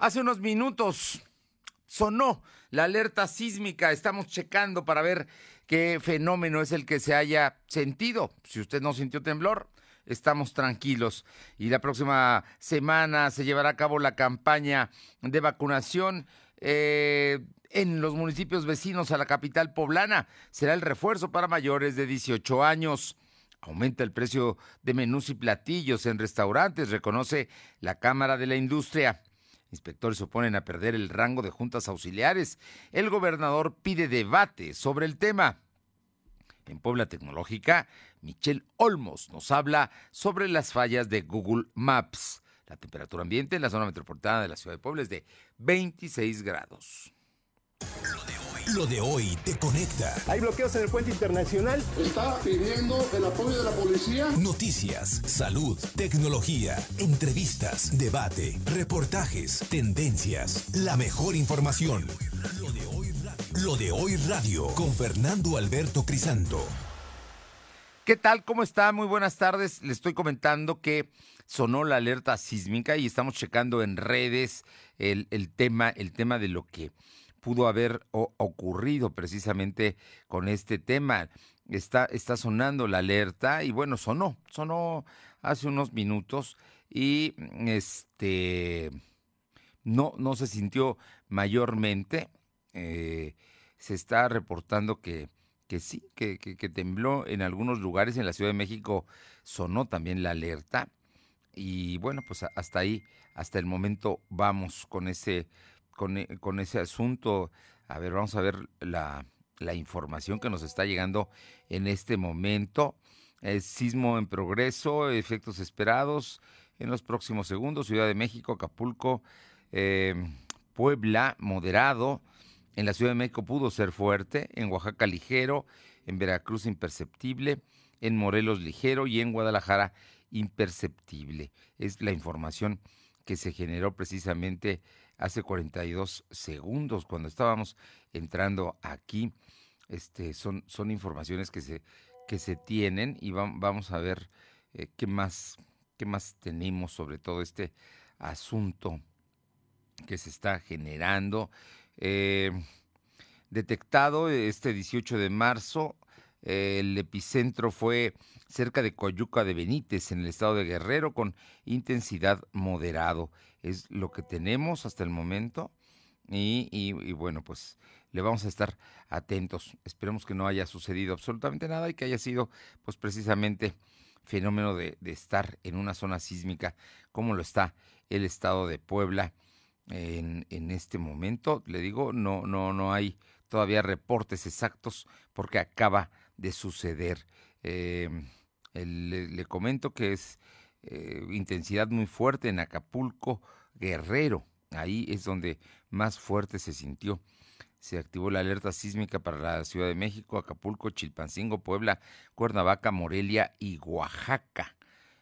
Hace unos minutos sonó la alerta sísmica. Estamos checando para ver qué fenómeno es el que se haya sentido. Si usted no sintió temblor, estamos tranquilos. Y la próxima semana se llevará a cabo la campaña de vacunación. Eh, en los municipios vecinos a la capital poblana será el refuerzo para mayores de 18 años. Aumenta el precio de menús y platillos en restaurantes, reconoce la Cámara de la Industria. Inspectores se oponen a perder el rango de juntas auxiliares. El gobernador pide debate sobre el tema. En Puebla Tecnológica, Michelle Olmos nos habla sobre las fallas de Google Maps. La temperatura ambiente en la zona metropolitana de la ciudad de Puebla es de 26 grados. Lo de hoy te conecta. Hay bloqueos en el puente internacional. Está pidiendo el apoyo de la policía. Noticias, salud, tecnología, entrevistas, debate, reportajes, tendencias, la mejor información. Lo de hoy, Lo de hoy radio con Fernando Alberto Crisanto. ¿Qué tal? ¿Cómo está? Muy buenas tardes. Le estoy comentando que sonó la alerta sísmica y estamos checando en redes el, el tema, el tema de lo que pudo haber ocurrido precisamente con este tema. Está, está sonando la alerta y bueno, sonó, sonó hace unos minutos y este no, no se sintió mayormente. Eh, se está reportando que, que sí, que, que, tembló en algunos lugares. En la Ciudad de México sonó también la alerta. Y bueno, pues hasta ahí, hasta el momento vamos con ese e, con, ese asunto. A ver, vamos a ver la, información que nos está llegando en este momento. sismo en progreso, efectos esperados en los próximos segundos. Ciudad de México, Acapulco, eh, Puebla, moderado. En la Ciudad de México pudo ser fuerte. En Oaxaca, ligero. En Veracruz, imperceptible. En Morelos, ligero. Y en Guadalajara, imperceptible. Es la información que se generó precisamente hace 42 segundos cuando estábamos entrando aquí. Este, son, son informaciones que se, que se tienen y vamos a ver eh, qué, más, qué más tenemos sobre todo este asunto que se está generando. Eh, detectado este 18 de marzo, el epicentro fue cerca de Coyuca de Benítez, en el estado de Guerrero, con intensidad moderado. Es lo que tenemos hasta el momento. Y, bueno, pues le vamos a estar atentos. Esperemos que no haya sucedido absolutamente nada y que haya sido, pues precisamente, fenómeno de, estar en una zona sísmica como lo está el estado de Puebla en, en este momento. Le digo, no, no, no hay todavía reportes exactos porque acaba de suceder. Eh, le, comento que es eh, intensidad muy fuerte en Acapulco, Guerrero. Ahí es donde más fuerte se sintió. Se activó la alerta sísmica para la Ciudad de México, Acapulco, Chilpancingo, Puebla, Cuernavaca, Morelia y Oaxaca.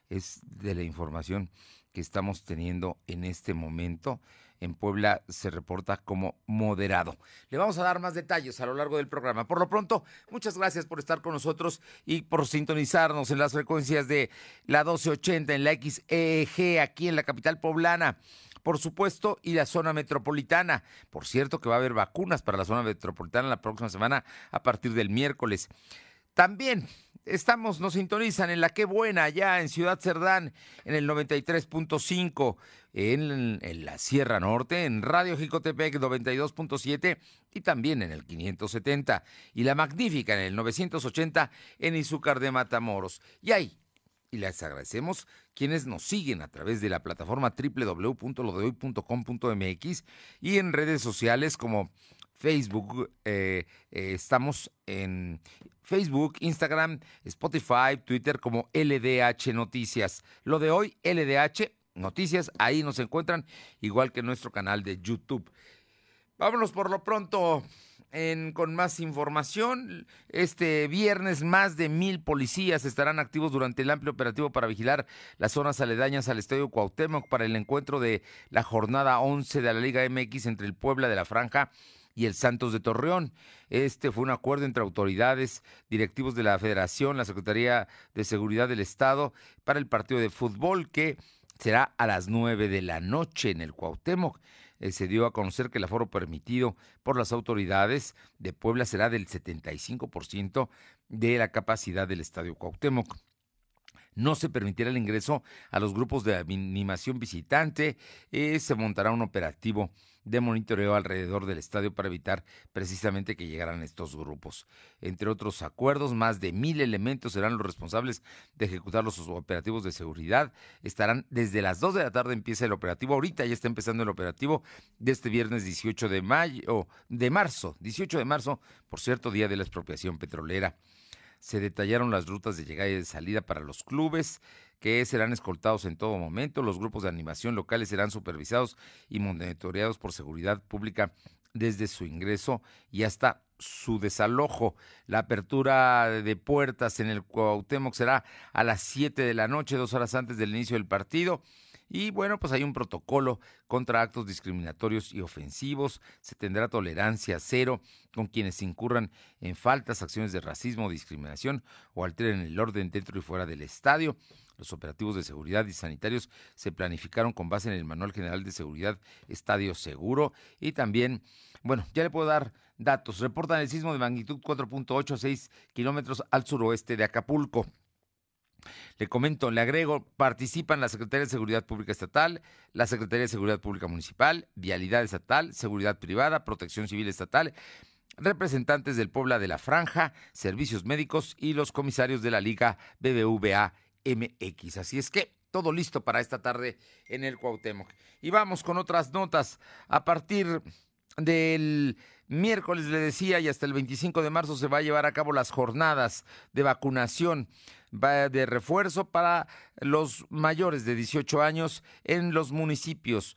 Es de la información que estamos teniendo en este momento en Puebla se reporta como moderado. Le vamos a dar más detalles a lo largo del programa. Por lo pronto, muchas gracias por estar con nosotros y por sintonizarnos en las frecuencias de la 1280 en la XEG aquí en la capital poblana por supuesto, y la zona metropolitana. Por cierto que va a haber vacunas para la zona metropolitana la próxima semana a partir del miércoles. También estamos, nos sintonizan en la Qué Buena, allá en Ciudad Cerdán, en el 93.5, en, la Sierra Norte, en Radio Jicotepec 92.7 y también en el 570. Y la Magnífica en el 980 en Izúcar de Matamoros. Y ahí, y les agradecemos quienes nos siguen a través de la plataforma www.lodehoy.com.mx y en redes sociales como Facebook, eh, eh, estamos en Facebook, Instagram, Spotify, Twitter como LDH Noticias. Lo de hoy, LDH Noticias, ahí nos encuentran, igual que en nuestro canal de YouTube. Vámonos por lo pronto con más información. Este viernes más de mil policías estarán activos durante el amplio operativo para vigilar las zonas aledañas al Estadio Cuauhtémoc para el encuentro de la jornada 11 de la Liga MX entre el Puebla de la Franja y el Santos de Torreón. Este fue un acuerdo entre autoridades, directivos de la Federación, la Secretaría de Seguridad del Estado para el partido de fútbol que será a las 9 de la noche en el Cuauhtémoc. Eh, se dio a conocer que el aforo permitido por las autoridades de Puebla será del 75% de la capacidad del Estadio Cuauhtémoc. No se permitirá el ingreso a los grupos de animación visitante. Eh, se montará un operativo de monitoreo alrededor del estadio para evitar precisamente que llegaran estos grupos. Entre otros acuerdos, más de mil elementos serán los responsables de ejecutar los operativos de seguridad. Estarán desde las 2 de la tarde empieza el operativo. Ahorita ya está empezando el operativo de este viernes 18 de mayo, de marzo, 18 de marzo, por cierto, día de la expropiación petrolera. Se detallaron las rutas de llegada y de salida para los clubes, que serán escoltados en todo momento. Los grupos de animación locales serán supervisados y monitoreados por seguridad pública desde su ingreso y hasta su desalojo. La apertura de puertas en el Cuauhtémoc será a las 7 de la noche, dos horas antes del inicio del partido. Y bueno, pues hay un protocolo contra actos discriminatorios y ofensivos. Se tendrá tolerancia cero con quienes incurran en faltas, acciones de racismo discriminación o alteren el orden dentro y fuera del estadio. Los operativos de seguridad y sanitarios se planificaron con base en el Manual General de Seguridad Estadio Seguro y también, bueno, ya le puedo dar datos. Reportan el sismo de magnitud 4.86 kilómetros al suroeste de Acapulco. Le comento, le agrego, participan la Secretaría de Seguridad Pública Estatal, la Secretaría de Seguridad Pública Municipal, Vialidad Estatal, Seguridad Privada, Protección Civil Estatal, representantes del Puebla de la Franja, servicios médicos y los comisarios de la Liga BBVA MX. Así es que todo listo para esta tarde en el Cuauhtémoc. Y vamos con otras notas. A partir del miércoles, le decía, y hasta el 25 de marzo se va a llevar a cabo las jornadas de vacunación de refuerzo para los mayores de 18 años en los municipios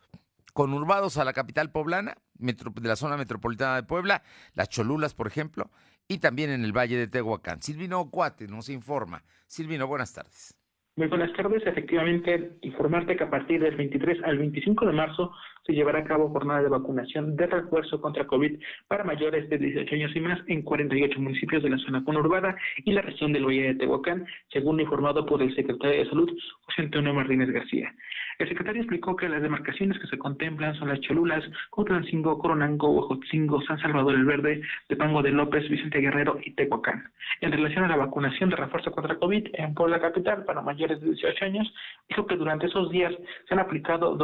conurbados a la capital poblana, de la zona metropolitana de Puebla, las Cholulas, por ejemplo, y también en el Valle de Tehuacán. Silvino Cuate nos informa. Silvino, buenas tardes. Muy buenas tardes. Efectivamente, informarte que a partir del 23 al 25 de marzo se llevará a cabo jornada de vacunación de refuerzo contra COVID para mayores de 18 años y más en 48 municipios de la zona conurbada y la región del Valle de Tehuacán, según informado por el secretario de Salud, José Antonio Martínez García. El secretario explicó que las demarcaciones que se contemplan son las Cholulas, Cotlancingo, Coronango, Huejotzingo, San Salvador el Verde, Tepango de López, Vicente Guerrero y Tehuacán. En relación a la vacunación de refuerzo contra COVID en Puebla Capital para mayores de 18 años, dijo que durante esos días se han aplicado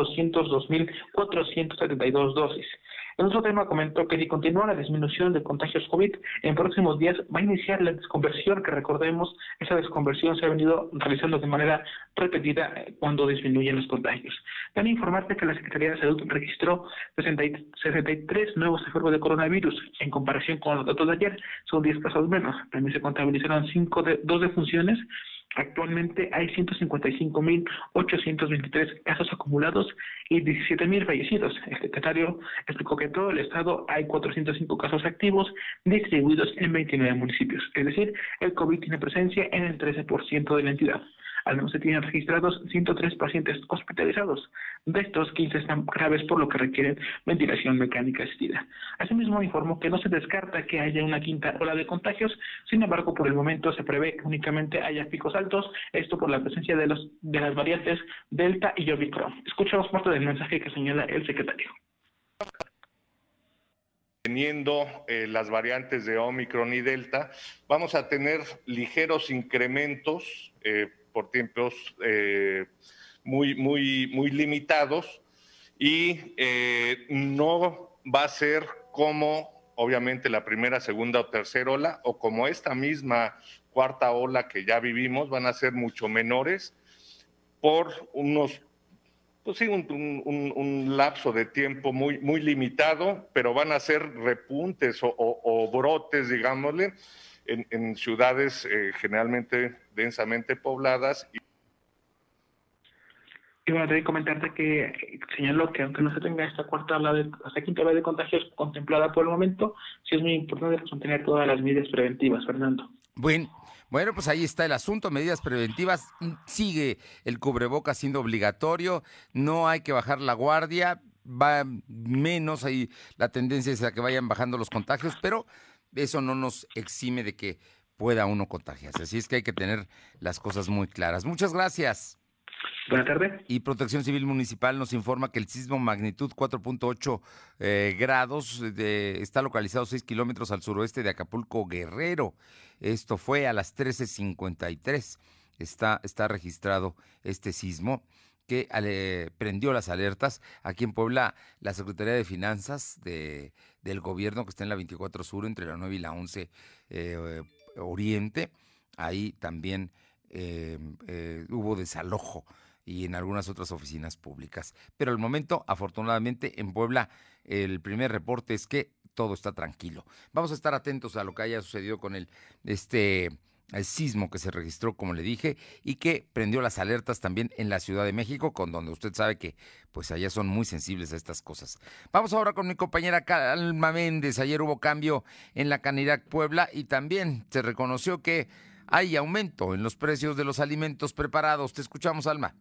202.472 dosis. En otro tema comentó que si continúa la disminución de contagios COVID, en próximos días va a iniciar la desconversión, que recordemos, esa desconversión se ha venido realizando de manera repetida eh, cuando disminuyen los contagios. También informarte que la Secretaría de Salud registró 63 nuevos enfermos de coronavirus. En comparación con los datos de ayer, son 10 casos menos. También se contabilizaron 5 de, 2 defunciones Actualmente hay 155.823 casos acumulados y 17.000 fallecidos. El secretario explicó que en todo el estado hay 405 casos activos distribuidos en 29 municipios. Es decir, el COVID tiene presencia en el 13% de la entidad. Al menos se tienen registrados 103 pacientes hospitalizados. De estos, 15 están graves por lo que requieren ventilación mecánica asistida. Asimismo, informó que no se descarta que haya una quinta ola de contagios, sin embargo, por el momento se prevé que únicamente haya picos altos, esto por la presencia de, las variantes Delta y Omicron. Escuchamos parte del mensaje que señala el secretario teniendo eh, las variantes de Omicron y Delta, vamos a tener ligeros incrementos eh, por tiempos eh, muy, muy, muy limitados y eh, no va a ser como obviamente la primera, segunda o tercera ola o como esta misma cuarta ola que ya vivimos, van a ser mucho menores por unos pues sí, un, lapso de tiempo muy, muy limitado, pero van a ser repuntes o, brotes, digámosle, en, ciudades eh, generalmente densamente pobladas. Y bueno, que comentarte que señaló que aunque no se tenga esta cuarta ola de, esta quinta ola de contagios contemplada por el momento, sí es muy importante mantener todas las medidas preventivas, Fernando. Bueno, bueno, pues ahí está el asunto, medidas preventivas. Sigue el cubreboca siendo obligatorio, no hay que bajar la guardia, va menos ahí la tendencia es a que vayan bajando los contagios, pero eso no nos exime de que pueda uno contagiarse. Así es que hay que tener las cosas muy claras. Muchas gracias. Buenas tardes. Y Protección Civil Municipal nos informa que el sismo magnitud 4.8 eh, grados de, está localizado 6 kilómetros al suroeste de Acapulco, Guerrero. Esto fue a las 13.53. Está, está registrado este sismo que eh, prendió las alertas. Aquí en Puebla, la Secretaría de Finanzas de, del gobierno, que está en la 24 Sur, entre la 9 y la 11 eh, Oriente, ahí también hubo desalojo y en algunas otras oficinas públicas. Pero al momento, afortunadamente, en Puebla, el primer reporte es que todo está tranquilo. Vamos a estar atentos a lo que haya sucedido con el, este, el sismo que se registró, como le dije, y que prendió las alertas también en la Ciudad de México, con donde usted sabe que pues allá son muy sensibles a estas cosas. Vamos ahora con mi compañera Calma Méndez. Ayer hubo cambio en la Canidad Puebla y también se reconoció que hay aumento en los precios de los alimentos preparados. Te escuchamos, Alma.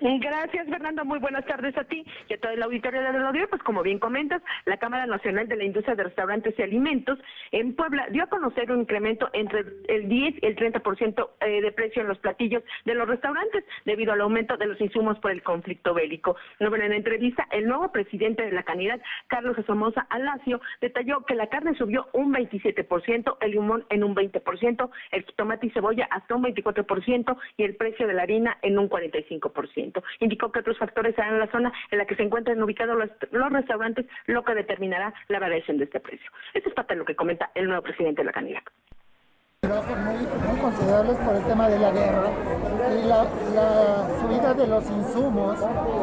Gracias, Fernando. Muy buenas tardes a ti y a toda la auditoría de la. Pues como bien comentas, la Cámara Nacional de la Industria de Restaurantes y Alimentos en Puebla dio a conocer un incremento entre el 10 y el 30% eh, de precio en los platillos de los restaurantes debido al aumento de los insumos por el conflicto bélico. en la entrevista, el nuevo presidente de la canidad, Carlos Somoza Alacio, detalló que la carne subió un 27%, el limón en un 20%, el tomate y cebolla hasta un 24% y el precio de la harina en un 45%. Indicó que otros factores serán la zona en la que se encuentran ubicados los, restaurantes, lo que determinará la variación de este precio. Esto es parte de lo que comenta el nuevo presidente de la candidatura muy, considerables por el tema de la guerra y la, subida de los insumos,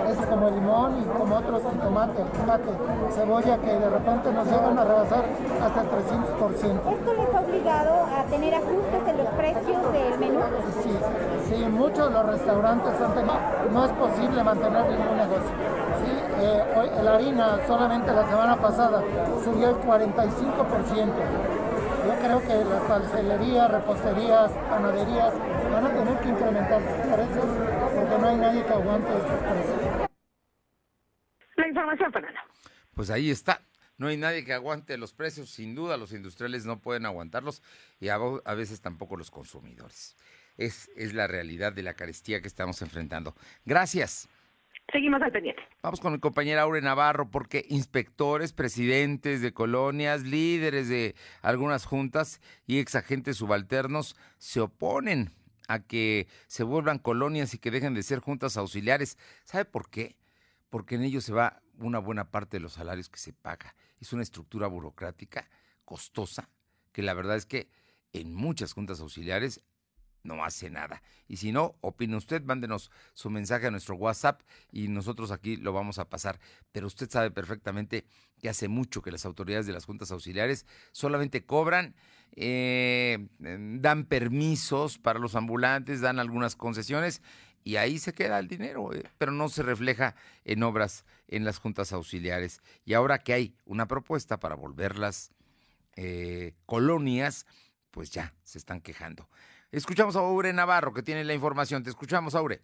es como el limón y como otros, tomate, tomate, cebolla, que de repente nos llegan a rebasar hasta el 300%. ¿Esto les ha obligado a tener ajustes en los precios del menú? Sí, sí, muchos de los restaurantes han tenido, no es posible mantener ningún negocio. Sí, eh, la harina solamente la semana pasada subió el 45%. Yo creo que las pastelerías, reposterías, panaderías van a tener que incrementar sus precios porque no hay nadie que aguante estos precios. La información, Fernanda. Pues ahí está. No hay nadie que aguante los precios, sin duda los industriales no pueden aguantarlos y a, a veces tampoco los consumidores. Es, es la realidad de la carestía que estamos enfrentando. Gracias. Seguimos al pendiente. Vamos con mi compañera Aure Navarro, porque inspectores, presidentes de colonias, líderes de algunas juntas y exagentes subalternos se oponen a que se vuelvan colonias y que dejen de ser juntas auxiliares. ¿Sabe por qué? Porque en ellos se va una buena parte de los salarios que se paga. Es una estructura burocrática costosa, que la verdad es que en muchas juntas auxiliares no hace nada. Y si no, opine usted, mándenos su mensaje a nuestro WhatsApp y nosotros aquí lo vamos a pasar. Pero usted sabe perfectamente que hace mucho que las autoridades de las juntas auxiliares solamente cobran, eh, dan permisos para los ambulantes, dan algunas concesiones y ahí se queda el dinero, eh, pero no se refleja en obras en las juntas auxiliares. Y ahora que hay una propuesta para volverlas eh, colonias, pues ya se están quejando. Escuchamos a Aure Navarro, que tiene la información. Te escuchamos, Aure.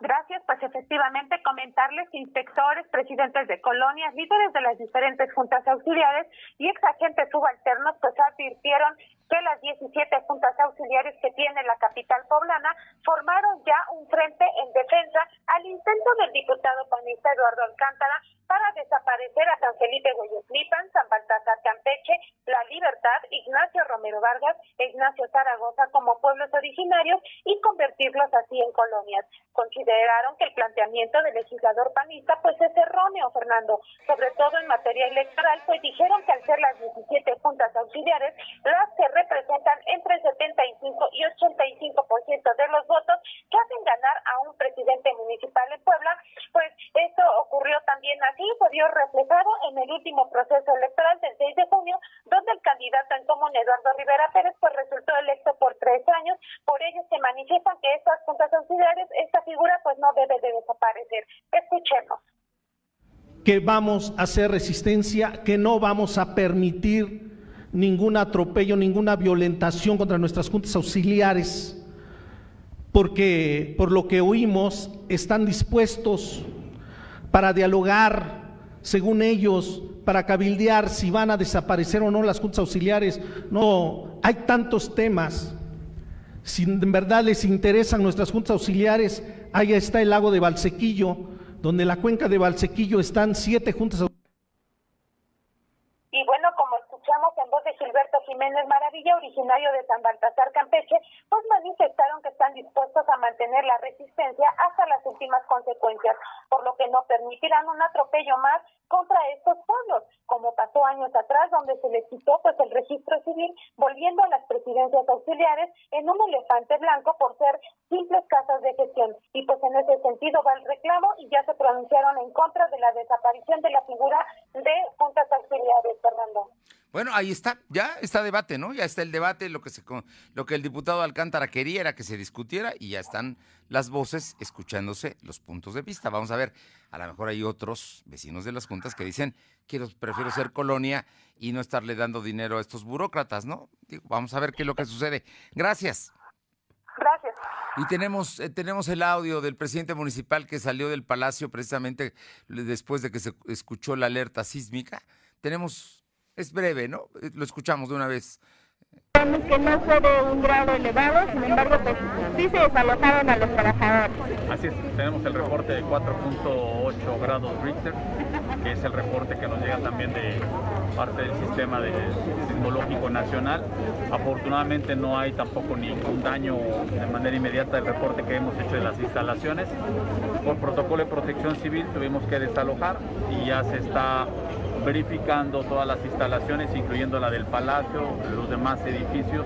Gracias, pues efectivamente comentarles inspectores, presidentes de colonias, líderes de las diferentes juntas auxiliares y ex agentes subalternos pues advirtieron que las 17 juntas auxiliares que tiene la capital poblana formaron ya un frente en defensa al intento del diputado panista Eduardo Alcántara para desaparecer a San Felipe Guayoslipan, San Baltasar Campeche, La Libertad, Ignacio Romero Vargas e Ignacio Zaragoza como pueblos originarios y convertirlos así en colonias. Consideraron que el planteamiento del legislador panista pues es erróneo, Fernando, sobre todo en materia electoral, pues dijeron que al ser las 17 juntas auxiliares las que representan entre el 75 y 85% de los votos que hacen ganar a un presidente municipal en Puebla, pues esto ocurrió también así, se vio reflejado en el último proceso electoral del 6 de junio, donde el candidato en común Eduardo Rivera Pérez pues resultó electo por tres años, por ello se manifiestan que estas juntas auxiliares, esta figura pues no debe de desaparecer. Escuchemos. Que vamos a hacer resistencia, que no vamos a permitir ningún atropello, ninguna violentación contra nuestras juntas auxiliares, porque por lo que oímos están dispuestos para dialogar, según ellos, para cabildear si van a desaparecer o no las juntas auxiliares. No, hay tantos temas. Si en verdad les interesan nuestras juntas auxiliares, allá está el lago de Valsequillo, donde la cuenca de Valsequillo están siete juntas y bueno, como escuchamos en voz de Gilberto Jiménez Maravilla, originario de San Baltasar, Campeche, pues manifestaron que están dispuestos a mantener la resistencia hasta las últimas consecuencias, por lo que no permitirán un atropello más contra estos pueblos, como pasó años atrás, donde se les quitó pues el registro civil, volviendo a las presidencias auxiliares en un elefante blanco por ser simples casas de gestión. Y pues en ese sentido va el reclamo y ya se pronunciaron en contra de la desaparición de la figura de juntas auxiliares, Fernando. Bueno, ahí está, ya está debate, ¿no? Ya está el debate, lo que se lo que el diputado Alcántara quería era que se discutiera y ya están las voces escuchándose los puntos de vista. Vamos a ver, a lo mejor hay otros vecinos de las juntas que dicen, quiero prefiero ser colonia y no estarle dando dinero a estos burócratas, ¿no? vamos a ver qué es lo que sucede. Gracias. Gracias. Y tenemos, eh, tenemos el audio del presidente municipal que salió del palacio precisamente después de que se escuchó la alerta sísmica. Tenemos es breve, ¿no? Eh, lo escuchamos de una vez. Sabemos que no fue de un grado elevado, sin embargo, pues sí se desalojaron a los trabajadores. Así es, tenemos el reporte de 4.8 grados Richter, que es el reporte que nos llega también de parte del sistema de sismológico nacional. Afortunadamente no hay tampoco ningún daño de manera inmediata del reporte que hemos hecho de las instalaciones. Por protocolo de protección civil tuvimos que desalojar y ya se está verificando todas las instalaciones, incluyendo la del Palacio, los demás edificios,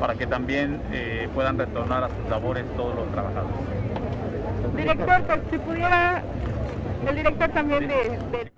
para que también eh, puedan retornar a sus labores todos los trabajadores. Director, pues, si pudiera, el director también de...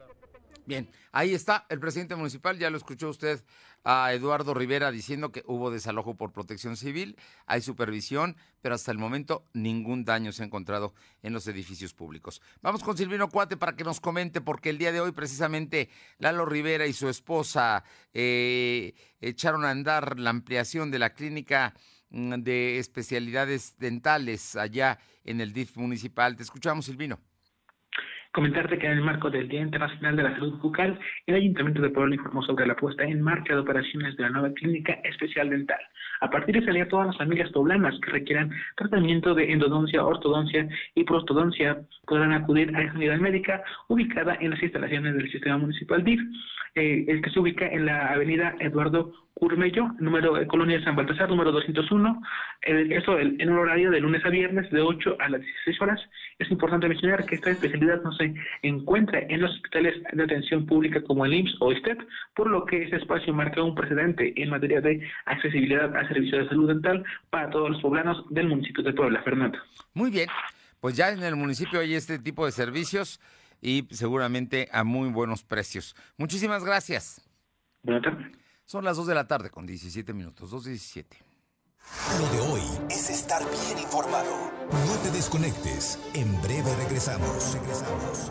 Bien, ahí está el presidente municipal, ya lo escuchó usted a Eduardo Rivera diciendo que hubo desalojo por protección civil, hay supervisión, pero hasta el momento ningún daño se ha encontrado en los edificios públicos. Vamos con Silvino Cuate para que nos comente, porque el día de hoy precisamente Lalo Rivera y su esposa eh, echaron a andar la ampliación de la clínica mm, de especialidades dentales allá en el DIF municipal. Te escuchamos, Silvino. Comentarte que en el marco del Día Internacional de la Salud Bucal, el Ayuntamiento de Puebla informó sobre la puesta en marcha de operaciones de la nueva clínica especial dental. A partir de salir todas las familias poblanas que requieran tratamiento de endodoncia, ortodoncia y prostodoncia podrán acudir a esa unidad médica ubicada en las instalaciones del Sistema Municipal DIF, eh, el que se ubica en la avenida Eduardo Curmello, número de Colonia de San Baltasar, número 201. eso en un horario de lunes a viernes de 8 a las 16 horas. Es importante mencionar que esta especialidad no se encuentra en los hospitales de atención pública como el IMSS o STEP, por lo que ese espacio marca un precedente en materia de accesibilidad a servicios de salud dental para todos los poblanos del municipio de Puebla. Fernando. Muy bien. Pues ya en el municipio hay este tipo de servicios y seguramente a muy buenos precios. Muchísimas gracias. Buenas tardes. Son las 2 de la tarde con 17 minutos, 2.17. Lo de hoy es estar bien informado. No te desconectes. En breve regresamos. Regresamos.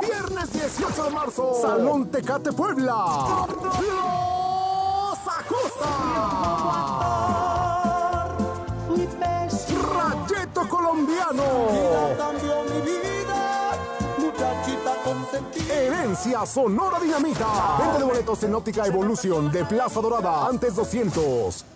Viernes 18 de marzo, Salón Tecate Puebla. Los Acosta. Rayeto colombiano. muchachita Herencia Sonora Dinamita. Venta de boletos en óptica Evolución de Plaza Dorada. Antes 200.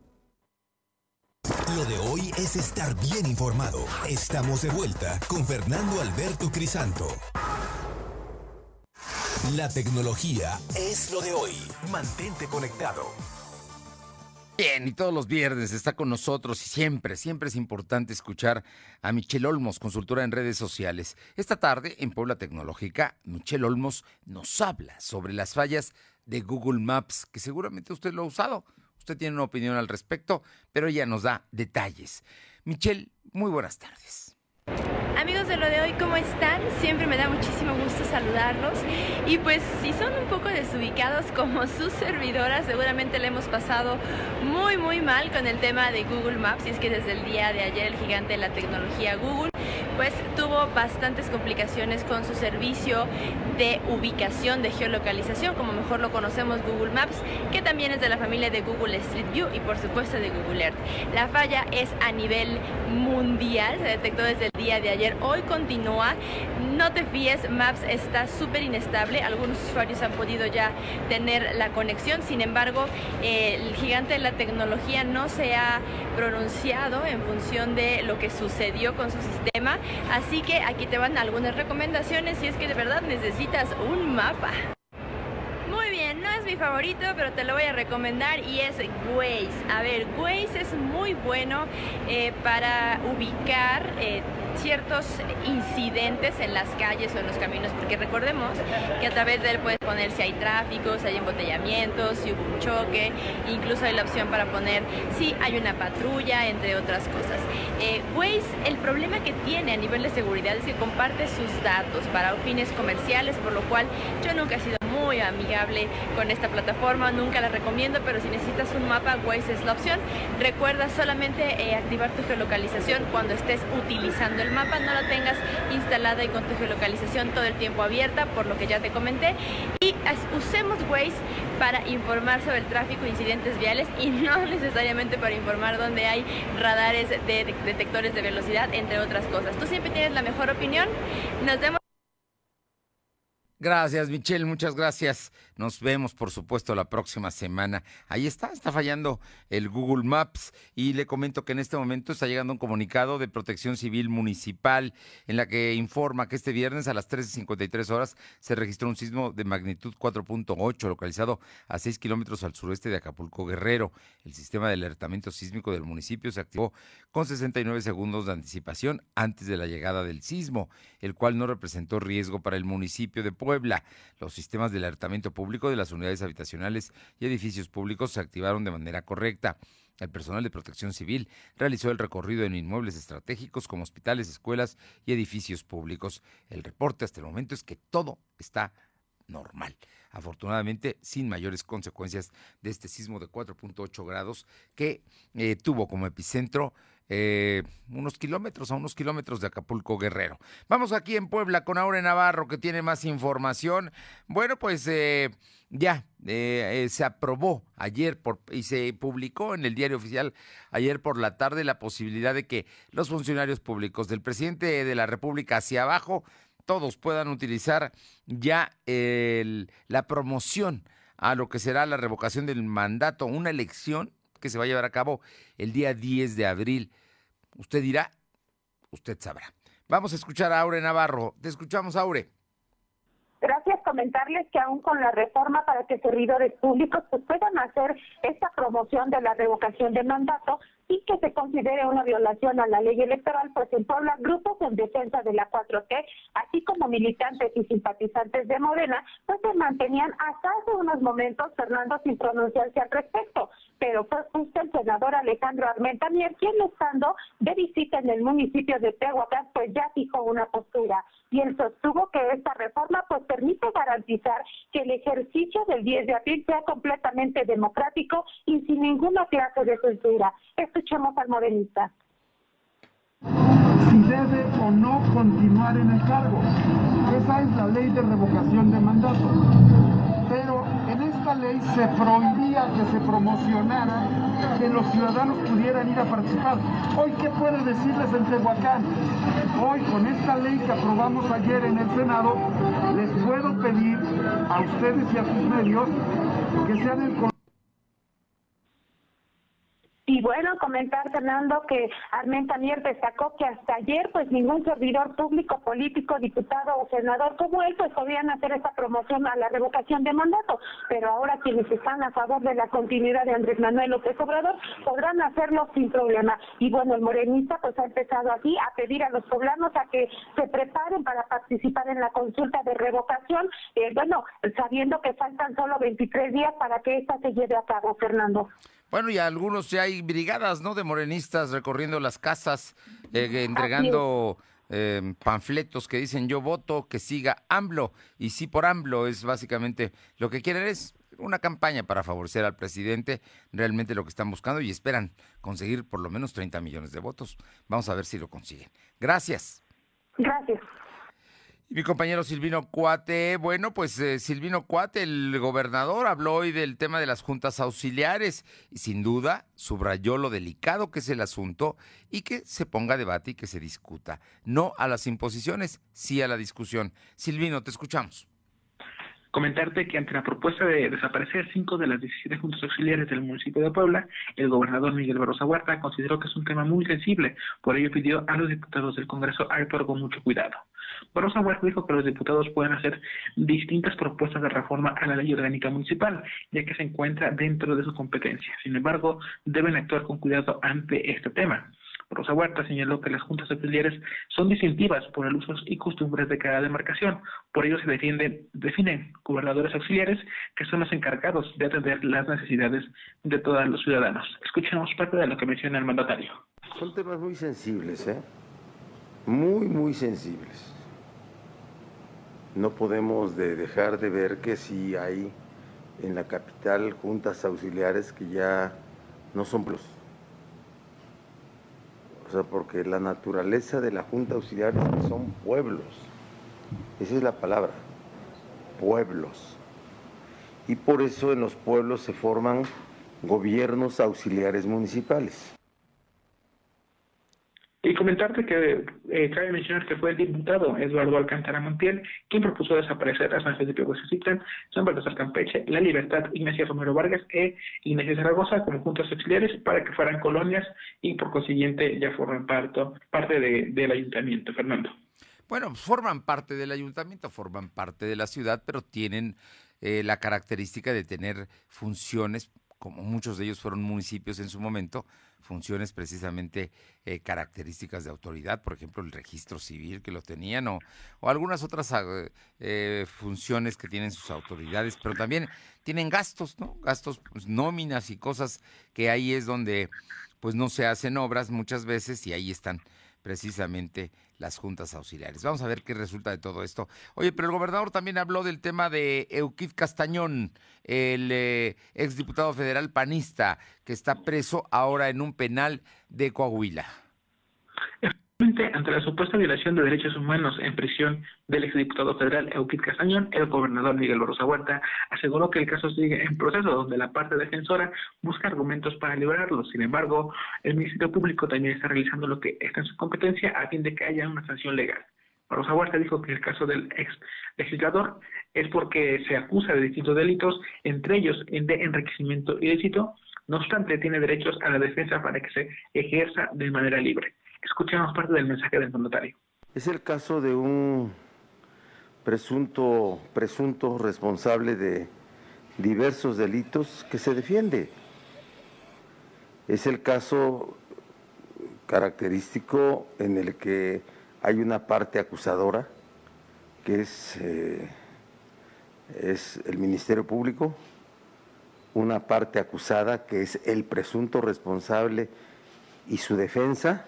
Lo de hoy es estar bien informado. Estamos de vuelta con Fernando Alberto Crisanto. La tecnología es lo de hoy. Mantente conectado. Bien, y todos los viernes está con nosotros y siempre, siempre es importante escuchar a Michelle Olmos, consultora en redes sociales. Esta tarde, en Puebla Tecnológica, Michelle Olmos nos habla sobre las fallas de Google Maps, que seguramente usted lo ha usado. Usted tiene una opinión al respecto, pero ella nos da detalles. Michelle, muy buenas tardes. Amigos de lo de hoy, ¿cómo están? Siempre me da muchísimo gusto saludarlos. Y pues si son un poco desubicados como sus servidoras, seguramente le hemos pasado muy muy mal con el tema de Google Maps. Y es que desde el día de ayer el gigante de la tecnología Google pues tuvo bastantes complicaciones con su servicio de ubicación, de geolocalización, como mejor lo conocemos Google Maps, que también es de la familia de Google Street View y por supuesto de Google Earth. La falla es a nivel mundial, se detectó desde el día de ayer, hoy continúa, no te fíes, Maps está súper inestable, algunos usuarios han podido ya tener la conexión, sin embargo, el gigante de la tecnología no se ha pronunciado en función de lo que sucedió con su sistema, así que aquí te van algunas recomendaciones si es que de verdad necesitas un mapa. Muy bien, no es favorito, pero te lo voy a recomendar y es Waze. A ver, Waze es muy bueno eh, para ubicar eh, ciertos incidentes en las calles o en los caminos, porque recordemos que a través de él puedes poner si hay tráfico, si hay embotellamientos, si hubo un choque, incluso hay la opción para poner si hay una patrulla, entre otras cosas. Eh, Waze, el problema que tiene a nivel de seguridad es que comparte sus datos para fines comerciales, por lo cual yo nunca he sido muy amigable con esta plataforma, nunca la recomiendo, pero si necesitas un mapa, Waze es la opción. Recuerda solamente eh, activar tu geolocalización cuando estés utilizando el mapa, no la tengas instalada y con tu geolocalización todo el tiempo abierta, por lo que ya te comenté. Y usemos Waze para informar sobre el tráfico incidentes viales y no necesariamente para informar dónde hay radares de detectores de velocidad, entre otras cosas. Tú siempre tienes la mejor opinión. Nos vemos. Gracias, Michelle, muchas gracias. Nos vemos, por supuesto, la próxima semana. Ahí está, está fallando el Google Maps y le comento que en este momento está llegando un comunicado de Protección Civil Municipal en la que informa que este viernes a las 13.53 horas se registró un sismo de magnitud 4.8 localizado a 6 kilómetros al sureste de Acapulco Guerrero. El sistema de alertamiento sísmico del municipio se activó con 69 segundos de anticipación antes de la llegada del sismo, el cual no representó riesgo para el municipio de Puebla. Los sistemas de alertamiento público de las unidades habitacionales y edificios públicos se activaron de manera correcta. El personal de protección civil realizó el recorrido en inmuebles estratégicos como hospitales, escuelas y edificios públicos. El reporte hasta el momento es que todo está normal. Afortunadamente, sin mayores consecuencias de este sismo de 4.8 grados que eh, tuvo como epicentro eh, unos kilómetros, a unos kilómetros de Acapulco Guerrero. Vamos aquí en Puebla con Aure Navarro que tiene más información. Bueno, pues eh, ya eh, se aprobó ayer por, y se publicó en el diario oficial ayer por la tarde la posibilidad de que los funcionarios públicos del presidente de la República hacia abajo todos puedan utilizar ya la promoción a lo que será la revocación del mandato, una elección que se va a llevar a cabo el día 10 de abril. Usted dirá, usted sabrá. Vamos a escuchar a Aure Navarro. Te escuchamos, Aure. Gracias. Comentarles que aún con la reforma para que servidores públicos pues, puedan hacer esta promoción de la revocación de mandato y que se considere una violación a la ley electoral, pues en grupos en defensa de la 4T, así como militantes y simpatizantes de Morena, pues se mantenían hasta hace unos momentos, Fernando, sin pronunciarse al respecto. Pero fue justo el senador Alejandro Armenta Mier quien estando de visita en el municipio de Tehuacán, pues ya fijó una postura. Y él sostuvo que esta reforma pues permite garantizar que el ejercicio del 10 de abril sea completamente democrático y sin ninguna clase de censura. Escuchemos al morenista. Si debe o no continuar en el cargo. Esa es la ley de revocación de mandato. Pero en esta ley se prohibía que se promocionara que los ciudadanos pudieran ir a participar. Hoy, ¿qué puede decirles en Tehuacán? Hoy, con esta ley que aprobamos ayer en el Senado, les puedo pedir a ustedes y a sus medios que sean el y bueno, comentar, Fernando, que Armenta Mier destacó que hasta ayer, pues ningún servidor público, político, diputado o senador como él, pues podían hacer esta promoción a la revocación de mandato. Pero ahora quienes están a favor de la continuidad de Andrés Manuel López Obrador podrán hacerlo sin problema. Y bueno, el morenista pues ha empezado aquí a pedir a los poblanos a que se preparen para participar en la consulta de revocación, eh, bueno, sabiendo que faltan solo 23 días para que esta se lleve a cabo, Fernando. Bueno, y algunos ya hay brigadas, ¿no? De morenistas recorriendo las casas, eh, entregando eh, panfletos que dicen yo voto que siga AMLO. Y sí por AMLO es básicamente lo que quieren es una campaña para favorecer al presidente, realmente lo que están buscando y esperan conseguir por lo menos 30 millones de votos. Vamos a ver si lo consiguen. Gracias. Gracias. Y mi compañero Silvino Cuate, bueno, pues eh, Silvino Cuate, el gobernador, habló hoy del tema de las juntas auxiliares y sin duda subrayó lo delicado que es el asunto y que se ponga a debate y que se discuta. No a las imposiciones, sí a la discusión. Silvino, te escuchamos comentarte que ante la propuesta de desaparecer cinco de las 17 juntas auxiliares del municipio de Puebla, el gobernador Miguel Barrosa Huerta consideró que es un tema muy sensible, por ello pidió a los diputados del Congreso actuar con mucho cuidado. Barrosa Huerta dijo que los diputados pueden hacer distintas propuestas de reforma a la ley orgánica municipal, ya que se encuentra dentro de su competencia. Sin embargo, deben actuar con cuidado ante este tema. Rosa Huerta señaló que las juntas auxiliares son distintivas por el uso y costumbres de cada demarcación. Por ello se defienden, definen gobernadores auxiliares que son los encargados de atender las necesidades de todos los ciudadanos. Escuchemos parte de lo que menciona el mandatario. Son temas muy sensibles, ¿eh? Muy, muy sensibles. No podemos dejar de ver que si hay en la capital juntas auxiliares que ya no son plus o sea, porque la naturaleza de la Junta Auxiliar son pueblos. Esa es la palabra, pueblos. Y por eso en los pueblos se forman gobiernos auxiliares municipales. Comentarte que eh, cabe mencionar que fue el diputado Eduardo Alcántara Montiel quien propuso desaparecer a San Felipe Huesecitlán, San Baltasar Campeche, La Libertad, Ignacia Romero Vargas e Ignacia Zaragoza como juntas auxiliares para que fueran colonias y por consiguiente ya forman parte, parte del ayuntamiento. Fernando. Bueno, forman parte del ayuntamiento, forman parte de la ciudad, pero tienen eh, la característica de tener funciones como muchos de ellos fueron municipios en su momento, funciones precisamente eh, características de autoridad, por ejemplo, el registro civil que lo tenían o, algunas otras ah, eh, funciones que tienen sus autoridades, pero también tienen gastos, ¿no? Gastos, pues, nóminas y cosas que ahí es donde pues no se hacen obras muchas veces y ahí están precisamente las juntas auxiliares. Vamos a ver qué resulta de todo esto. Oye, pero el gobernador también habló del tema de Euquid Castañón, el eh, exdiputado federal panista que está preso ahora en un penal de Coahuila. Ante la supuesta violación de derechos humanos en prisión del exdiputado federal Euquid Castañón, el gobernador Miguel Barroso Huerta aseguró que el caso sigue en proceso, donde la parte defensora busca argumentos para liberarlo. Sin embargo, el Ministerio Público también está realizando lo que está en su competencia a fin de que haya una sanción legal. Barroso Huerta dijo que el caso del ex legislador es porque se acusa de distintos delitos, entre ellos el de enriquecimiento ilícito. No obstante, tiene derechos a la defensa para que se ejerza de manera libre. Escuchemos parte del mensaje del mandatario. Es el caso de un presunto, presunto responsable de diversos delitos que se defiende. Es el caso característico en el que hay una parte acusadora, que es, eh, es el Ministerio Público, una parte acusada, que es el presunto responsable y su defensa,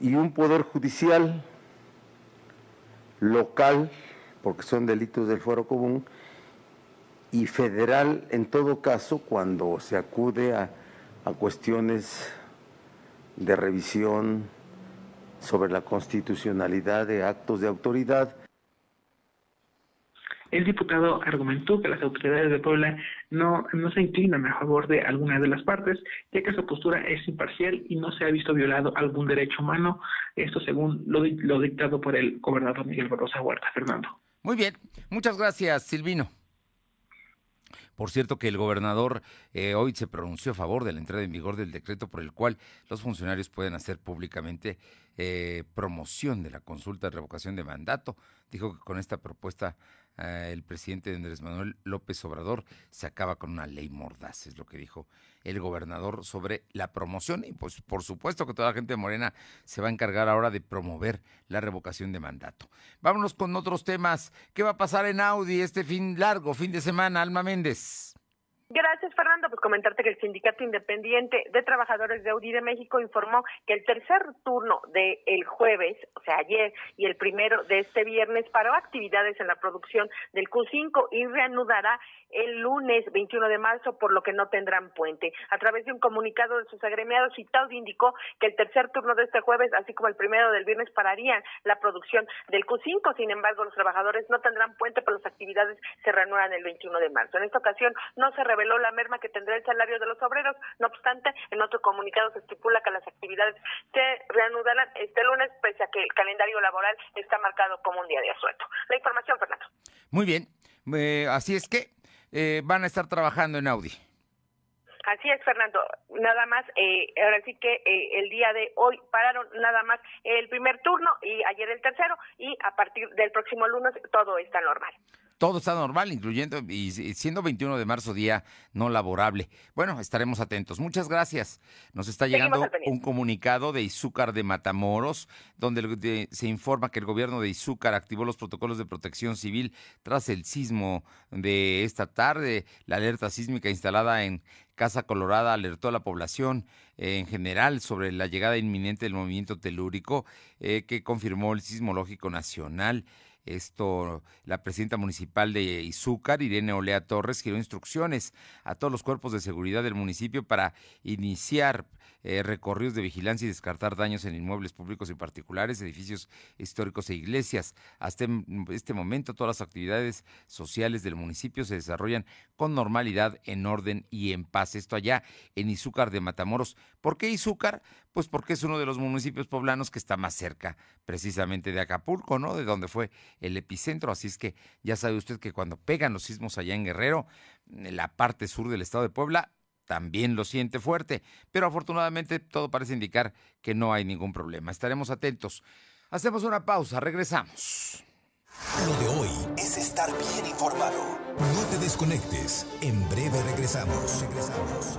y un poder judicial local, porque son delitos del fuero común, y federal en todo caso cuando se acude a, a cuestiones de revisión sobre la constitucionalidad de actos de autoridad. El diputado argumentó que las autoridades de Puebla no, no se inclinan a favor de alguna de las partes, ya que su postura es imparcial y no se ha visto violado algún derecho humano, esto según lo, lo dictado por el gobernador Miguel Barrosa Huerta. Fernando. Muy bien, muchas gracias, Silvino. Por cierto que el gobernador eh, hoy se pronunció a favor de la entrada en vigor del decreto por el cual los funcionarios pueden hacer públicamente eh, promoción de la consulta de revocación de mandato. Dijo que con esta propuesta el presidente Andrés Manuel López Obrador se acaba con una ley mordaz, es lo que dijo el gobernador sobre la promoción. Y pues por supuesto que toda la gente de Morena se va a encargar ahora de promover la revocación de mandato. Vámonos con otros temas. ¿Qué va a pasar en Audi este fin largo, fin de semana? Alma Méndez. Gracias, Fernando. Pues comentarte que el Sindicato Independiente de Trabajadores de Audi de México informó que el tercer turno del el jueves, o sea, ayer, y el primero de este viernes paró actividades en la producción del Q5 y reanudará el lunes 21 de marzo, por lo que no tendrán puente. A través de un comunicado de sus agremiados, Itaudi indicó que el tercer turno de este jueves, así como el primero del viernes, pararían la producción del Q5. Sin embargo, los trabajadores no tendrán puente, pero las actividades se reanudan el 21 de marzo. En esta ocasión no se reveló la merma que tendrá el salario de los obreros. No obstante, en otro comunicado se estipula que las actividades se reanudarán este lunes, pese a que el calendario laboral está marcado como un día de asueto. La información, Fernando. Muy bien. Eh, así es que eh, van a estar trabajando en Audi. Así es, Fernando. Nada más, eh, ahora sí que eh, el día de hoy pararon nada más el primer turno y ayer el tercero y a partir del próximo lunes todo está normal todo está normal, incluyendo y siendo 21 de marzo día no laborable. Bueno, estaremos atentos. Muchas gracias. Nos está llegando un comunicado de Izúcar de Matamoros, donde se informa que el gobierno de Izúcar activó los protocolos de protección civil tras el sismo de esta tarde. La alerta sísmica instalada en Casa Colorada alertó a la población eh, en general sobre la llegada inminente del movimiento telúrico eh, que confirmó el Sismológico Nacional. Esto, la presidenta municipal de Izúcar, Irene Olea Torres, dio instrucciones a todos los cuerpos de seguridad del municipio para iniciar eh, recorridos de vigilancia y descartar daños en inmuebles públicos y particulares, edificios históricos e iglesias. Hasta este momento, todas las actividades sociales del municipio se desarrollan con normalidad, en orden y en paz. Esto allá en Izúcar de Matamoros. ¿Por qué Izúcar? Pues porque es uno de los municipios poblanos que está más cerca precisamente de Acapulco, ¿no? De donde fue el epicentro. Así es que ya sabe usted que cuando pegan los sismos allá en Guerrero, en la parte sur del estado de Puebla, también lo siente fuerte, pero afortunadamente todo parece indicar que no hay ningún problema. Estaremos atentos. Hacemos una pausa, regresamos. Lo de hoy es estar bien informado. No te desconectes. En breve regresamos. Regresamos.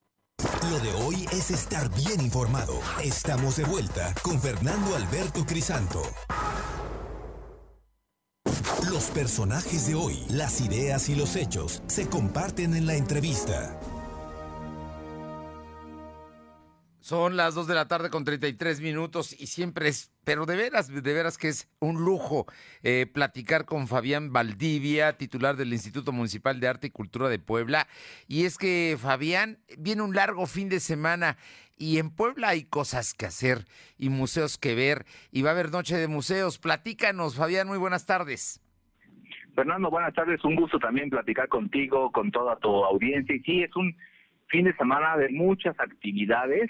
Lo de hoy es estar bien informado. Estamos de vuelta con Fernando Alberto Crisanto. Los personajes de hoy, las ideas y los hechos se comparten en la entrevista. Son las 2 de la tarde con 33 minutos y siempre es, pero de veras, de veras que es un lujo eh, platicar con Fabián Valdivia, titular del Instituto Municipal de Arte y Cultura de Puebla. Y es que Fabián viene un largo fin de semana y en Puebla hay cosas que hacer y museos que ver y va a haber noche de museos. Platícanos, Fabián, muy buenas tardes. Fernando, buenas tardes. Un gusto también platicar contigo, con toda tu audiencia. Y sí, es un fin de semana de muchas actividades.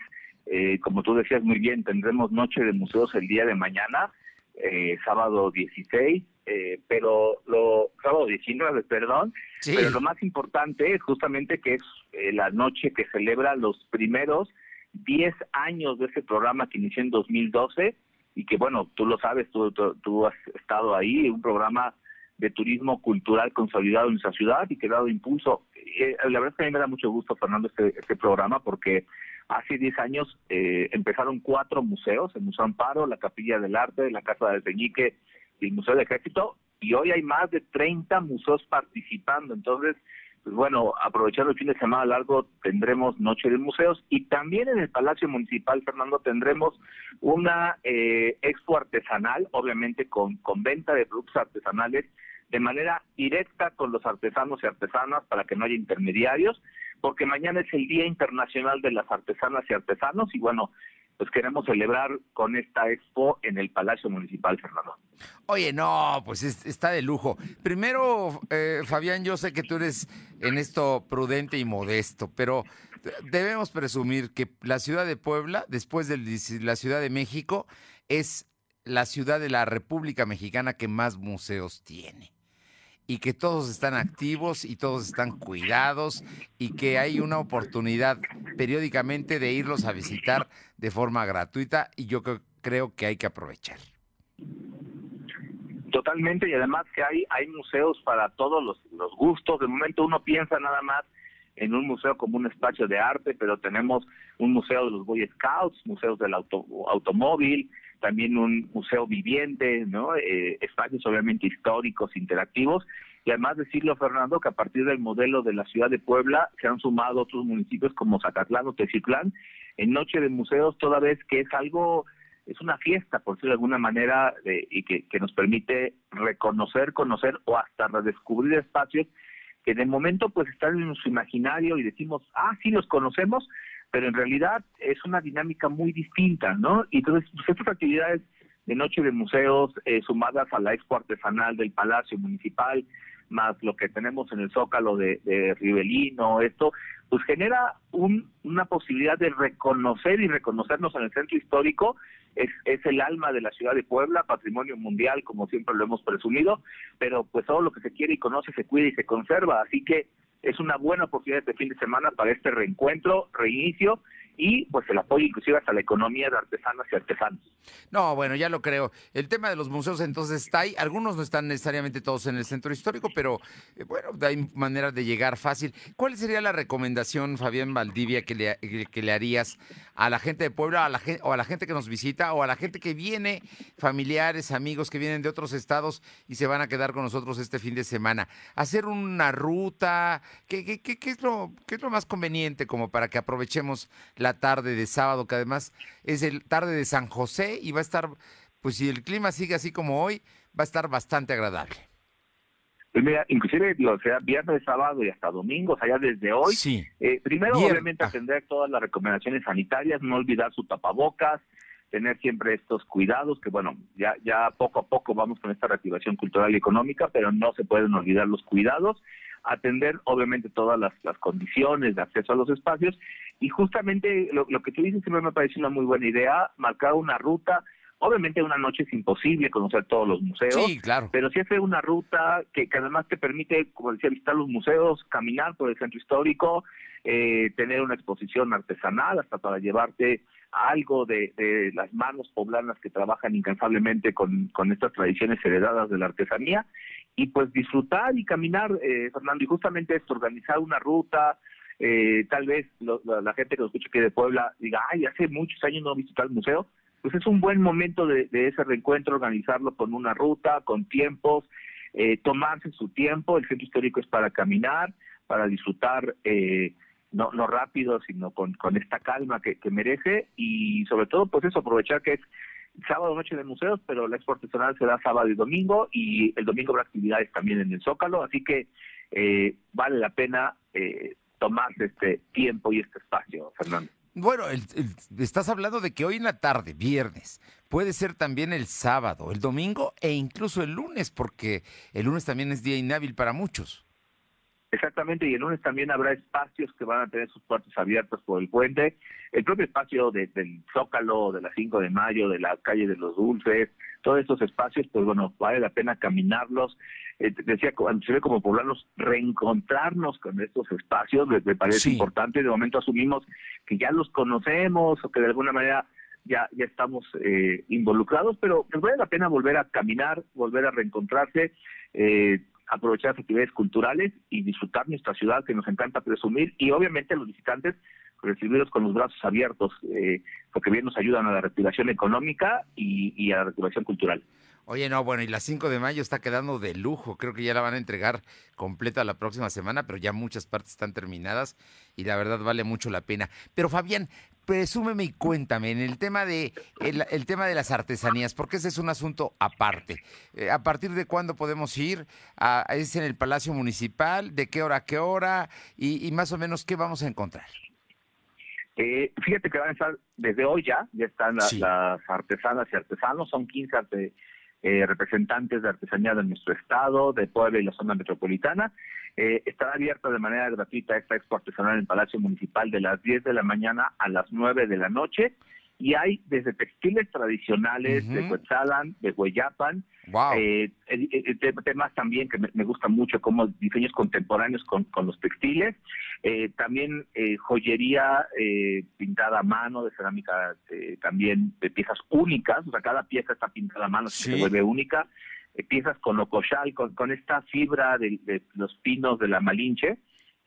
Eh, como tú decías muy bien, tendremos Noche de Museos el día de mañana, eh, sábado 16, eh, pero lo sábado 19, perdón, pero lo más importante es justamente que es la noche que celebra los primeros 10 años de ese programa que inició en 2012 y que bueno, tú lo sabes, tú, tú, has estado ahí, un programa de turismo cultural consolidado en nuestra ciudad y que ha dado impulso. Eh, la verdad es que a mí me da mucho gusto, Fernando, este, este programa porque hace 10 años eh, empezaron cuatro museos, el Museo Amparo, la Capilla del Arte, la Casa del Peñique y el Museo del Ejército, y hoy hay más de 30 museos participando. Entonces, pues bueno, aprovechando el fin de semana largo tendremos Noche de Museos y también en el Palacio Municipal, Fernando, tendremos una eh, expo artesanal, obviamente con, con venta de productos artesanales de manera directa con los artesanos y artesanas para que no haya intermediarios, porque mañana es el Día Internacional de las Artesanas y Artesanos y bueno, pues queremos celebrar con esta expo en el Palacio Municipal, Fernando. Oye, no, pues está de lujo. Primero, eh, Fabián, yo sé que tú eres en esto prudente y modesto, pero debemos presumir que la ciudad de Puebla, después de la Ciudad de México, es la ciudad de la República Mexicana que más museos tiene y que todos están activos y todos están cuidados y que hay una oportunidad periódicamente de irlos a visitar de forma gratuita y yo creo que hay que aprovechar. Totalmente y además que hay hay museos para todos los, los gustos. De momento uno piensa nada más en un museo como un espacio de arte, pero tenemos un museo de los Boy Scouts, museos del auto, automóvil, también un museo viviente, ¿no? Eh, espacios obviamente históricos, interactivos, y además decirlo, Fernando, que a partir del modelo de la ciudad de Puebla se han sumado otros municipios como Zacatlán o Teciplán en Noche de Museos, toda vez que es algo, es una fiesta, por decirlo de alguna manera, y que, que nos permite reconocer, conocer o hasta redescubrir espacios que de momento pues están en su imaginario y decimos, ah, sí los conocemos, pero en realidad es una dinámica muy distinta, ¿no? Y entonces, pues, estas actividades de noche de museos eh, sumadas a la expo artesanal del Palacio Municipal, más lo que tenemos en el Zócalo de, de Rivelino, esto, pues genera un, una posibilidad de reconocer y reconocernos en el centro histórico. Es, es el alma de la ciudad de Puebla, patrimonio mundial, como siempre lo hemos presumido, pero pues todo lo que se quiere y conoce se cuida y se conserva. Así que es una buena oportunidad este fin de semana para este reencuentro, reinicio y pues el apoyo inclusive hasta la economía de artesanas y artesanos. No, bueno, ya lo creo. El tema de los museos entonces está ahí. Algunos no están necesariamente todos en el centro histórico, pero eh, bueno, hay maneras de llegar fácil. ¿Cuál sería la recomendación, Fabián Valdivia, que le, que le harías a la gente de Puebla a la, o a la gente que nos visita o a la gente que viene, familiares, amigos que vienen de otros estados y se van a quedar con nosotros este fin de semana? Hacer una ruta, ¿qué, qué, qué, qué es, lo, qué es lo más conveniente como para que aprovechemos la tarde de sábado, que además es el tarde de San José y va a estar, pues si el clima sigue así como hoy, va a estar bastante agradable. Pues mira, inclusive, o sea, viernes, sábado y hasta domingo, o sea, ya desde hoy. Sí. Eh, primero, obviamente, atender todas las recomendaciones sanitarias, no olvidar su tapabocas, tener siempre estos cuidados, que bueno, ya, ya poco a poco vamos con esta reactivación cultural y económica, pero no se pueden olvidar los cuidados, atender obviamente todas las, las condiciones de acceso a los espacios y justamente lo, lo que tú dices siempre me parece una muy buena idea, marcar una ruta, Obviamente una noche es imposible conocer todos los museos, sí, claro. pero sí hacer una ruta que, que, además te permite, como decía, visitar los museos, caminar por el centro histórico, eh, tener una exposición artesanal hasta para llevarte algo de, de, las manos poblanas que trabajan incansablemente con, estas tradiciones heredadas de la artesanía. Y pues disfrutar y caminar, eh, Fernando, y justamente esto, organizar una ruta, eh, tal vez lo, la, gente que nos escucha aquí de Puebla diga, ay, hace muchos años no he visitado el museo, pues es un buen momento de, de ese reencuentro, organizarlo con una ruta, con tiempos, eh, tomarse su tiempo, el centro histórico es para caminar, para disfrutar, eh, no, no rápido, sino con, con esta calma que, que merece y sobre todo pues eso, aprovechar que es sábado noche de museos, pero la expo artesanal será sábado y domingo y el domingo habrá actividades también en el Zócalo, así que eh, vale la pena eh, tomarse este tiempo y este espacio, Fernando. Bueno, el, estás hablando de que hoy en la tarde, viernes, puede ser también el sábado, el domingo e incluso el lunes, porque el lunes también es día inhábil para muchos. Exactamente, y el lunes también habrá espacios que van a tener sus puertas abiertas por el puente. El propio espacio de, del Zócalo, de la 5 de mayo, de la calle de los Dulces, todos estos espacios, pues bueno, vale la pena caminarlos. Eh, decía, se ve como poblarlos, reencontrarnos con estos espacios, me, me parece sí. importante. De momento asumimos que ya los conocemos o que de alguna manera ya, ya estamos eh, involucrados, pero nos vale la pena volver a caminar, volver a reencontrarse, eh, aprovechar las actividades culturales y disfrutar nuestra ciudad que nos encanta presumir y obviamente los visitantes recibirlos con los brazos abiertos, eh, porque bien nos ayudan a la reactivación económica y, y a la reactivación cultural. Oye, no, bueno, y la 5 de mayo está quedando de lujo. Creo que ya la van a entregar completa la próxima semana, pero ya muchas partes están terminadas y la verdad vale mucho la pena. Pero Fabián, presúmeme y cuéntame en el tema de el, el tema de las artesanías, porque ese es un asunto aparte. Eh, ¿A partir de cuándo podemos ir? A, ¿Es en el Palacio Municipal? ¿De qué hora a qué hora? Y, y más o menos, ¿qué vamos a encontrar? Eh, fíjate que van a estar desde hoy ya, ya están la- Sí. las artesanas y artesanos, son 15 arte- eh, representantes de artesanía de nuestro estado, de Puebla y la zona metropolitana. Eh, estará abierta de manera gratuita esta expo artesanal en el Palacio Municipal de las 10 de la mañana a las 9 de la noche. Y hay desde textiles tradicionales de. Cuetzalan, de Hueyapan, Wow. eh, te- temas también que me, me gustan mucho, como diseños contemporáneos con, con los textiles, eh, también eh, joyería eh, pintada a mano, de cerámica, eh, también de piezas únicas, o sea, cada pieza está pintada a mano, Sí. se vuelve única, eh, piezas con ocochal, con, con esta fibra de, de los pinos de la Malinche,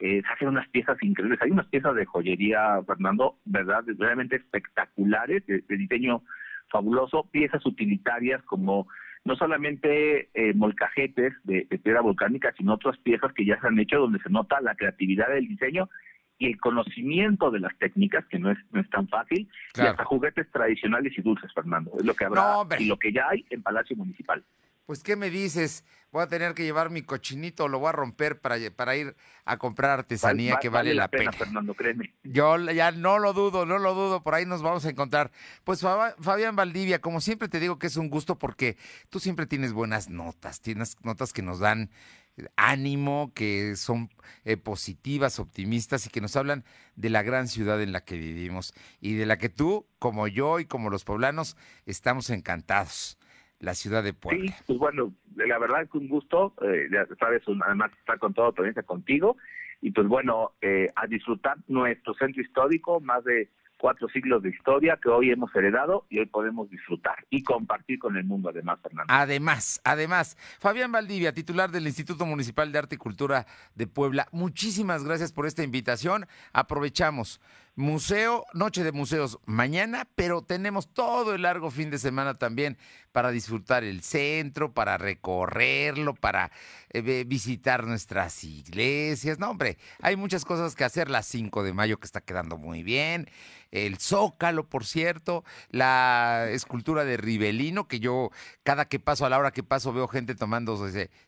eh, se hacen unas piezas increíbles. Hay unas piezas de joyería, Fernando, verdad, realmente espectaculares, de, de diseño fabuloso, piezas utilitarias como no solamente eh, molcajetes de, de piedra volcánica, sino otras piezas que ya se han hecho donde se nota la creatividad del diseño y el conocimiento de las técnicas, que no es, no es tan fácil, Claro. y hasta juguetes tradicionales y dulces, Fernando. Es lo que habrá No, y lo que ya hay en Palacio Municipal. Pues, ¿qué me dices? Voy a tener que llevar mi cochinito, lo voy a romper para, para ir a comprar artesanía que vale, la pena. Fernando, créeme. Yo ya no lo dudo, no lo dudo, por ahí nos vamos a encontrar. Pues Fabián Valdivia, como siempre te digo que es un gusto porque tú siempre tienes buenas notas, tienes notas que nos dan eh, ánimo, que son eh, positivas, optimistas y que nos hablan de la gran ciudad en la que vivimos y de la que tú, como yo y como los poblanos, estamos encantados, la ciudad de Puebla. Sí, pues bueno, la verdad que un gusto, eh, ya sabes, además estar con toda la audiencia contigo, y pues bueno, eh, a disfrutar nuestro centro histórico, más de cuatro siglos de historia que hoy hemos heredado y hoy podemos disfrutar y compartir con el mundo además, Fernando. Además, además, Fabián Valdivia, titular del Instituto Municipal de Arte y Cultura de Puebla, muchísimas gracias por esta invitación. Aprovechamos. Museo, Noche de Museos mañana, pero tenemos todo el largo fin de semana también para disfrutar el centro, para recorrerlo, para eh, visitar nuestras iglesias. No, hombre, hay muchas cosas que hacer. La 5 de mayo que está quedando muy bien. El Zócalo, por cierto. La escultura de Rivelino, que yo cada que paso, a la hora que paso, veo gente tomando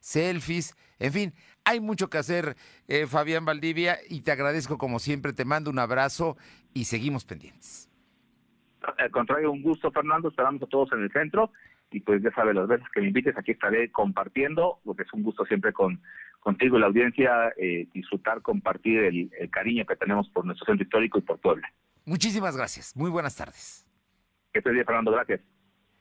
selfies. En fin, hay mucho que hacer, eh, Fabián Valdivia, y te agradezco como siempre. Te mando un abrazo y seguimos pendientes. Al contrario, un gusto, Fernando, esperamos a todos en el centro y pues ya sabes, las veces que me invites aquí estaré compartiendo, porque es un gusto siempre con contigo y la audiencia eh, disfrutar, compartir el, el cariño que tenemos por nuestro centro histórico y por Puebla. Muchísimas gracias. Muy buenas tardes. Que estés bien, Fernando, gracias.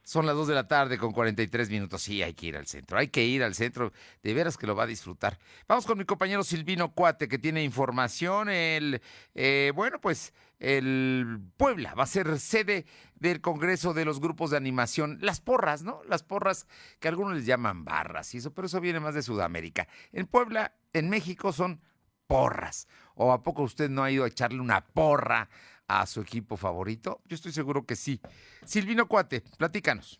Son las 2 de la tarde con 43 minutos. Sí, hay que ir al centro. Hay que ir al centro. De veras que lo va a disfrutar. Vamos con mi compañero Silvino Cuate, que tiene información. El, eh, bueno, pues el Puebla va a ser sede del Congreso de los grupos de animación. Las porras, ¿no? Las porras que algunos les llaman barras y eso, pero eso viene más de Sudamérica. En Puebla, en México, son porras. ¿O a poco usted no ha ido a echarle una porra a su equipo favorito? Yo estoy seguro que sí. Silvino Cuate, platícanos.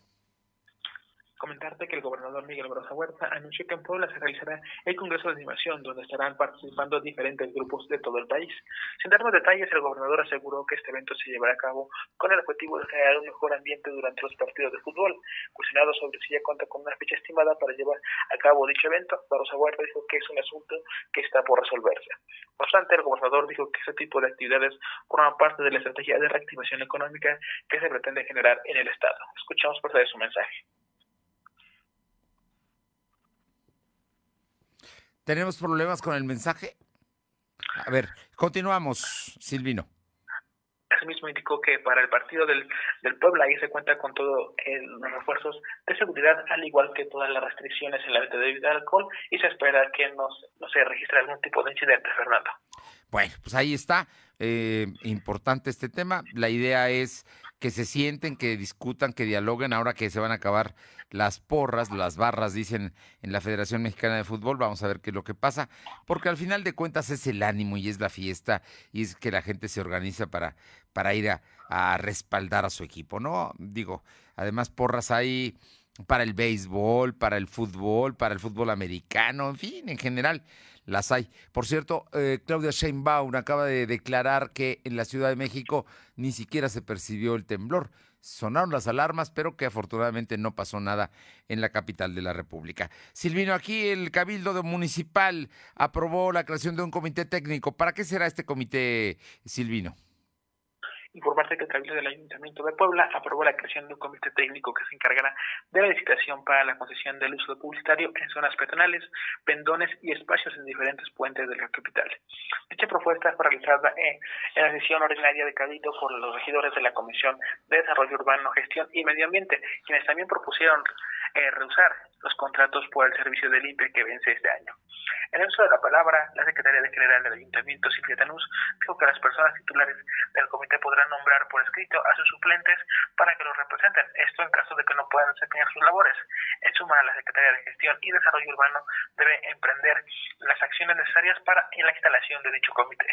Comentarte que el gobernador Miguel Barroso Huerta anunció que en Puebla se realizará el Congreso de Animación, donde estarán participando diferentes grupos de todo el país. Sin dar más detalles, el gobernador aseguró que este evento se llevará a cabo con el objetivo de generar un mejor ambiente durante los partidos de fútbol. Cuestionado sobre si ya cuenta con una fecha estimada para llevar a cabo dicho evento, Barroso Huerta dijo que es un asunto que está por resolverse. No obstante, el gobernador dijo que ese tipo de actividades forman parte de la estrategia de reactivación económica que se pretende generar en el Estado. Escuchamos parte de su mensaje. ¿Tenemos problemas con el mensaje? A ver, continuamos, Silvino. Asimismo indicó que para el partido del, del Puebla ahí se cuenta con todos los refuerzos de seguridad, al igual que todas las restricciones en la venta de bebida alcohol, y se espera que no, no se registre algún tipo de incidente, Fernando. Bueno, pues ahí está. Eh, importante este tema. La idea es que se sienten, que discutan, que dialoguen ahora que se van a acabar las porras, las barras, dicen en la Federación Mexicana de Fútbol. Vamos a ver qué es lo que pasa, porque al final de cuentas es el ánimo y es la fiesta y es que la gente se organiza para, para ir a, a respaldar a su equipo, ¿no? Digo, además porras hay para el béisbol, para el fútbol, para el fútbol americano, en fin, en general las hay. Por cierto, eh, Claudia Sheinbaum acaba de declarar que en la Ciudad de México ni siquiera se percibió el temblor. Sonaron las alarmas, pero que afortunadamente no pasó nada en la capital de la República. Silvino, aquí el Cabildo Municipal aprobó la creación de un comité técnico. ¿Para qué será este comité, Silvino? Informarse que el Cabildo del Ayuntamiento de Puebla aprobó la creación de un comité técnico que se encargará de la licitación para la concesión del uso publicitario en zonas peatonales, pendones y espacios en diferentes puentes de la capital. Dicha propuesta fue realizada en, la sesión ordinaria de Cabildo por los regidores de la Comisión de Desarrollo Urbano, Gestión y Medio Ambiente, quienes también propusieron eh, rehusar los contratos por el servicio de limpia que vence este año. En el uso de la palabra, la secretaria general del Ayuntamiento, Silvia Tanús, dijo que las personas titulares del comité podrán nombrar por escrito a sus suplentes para que los representen, esto en caso de que no puedan desempeñar sus labores. En suma, la Secretaría de Gestión y Desarrollo Urbano debe emprender las acciones necesarias para la instalación de dicho comité.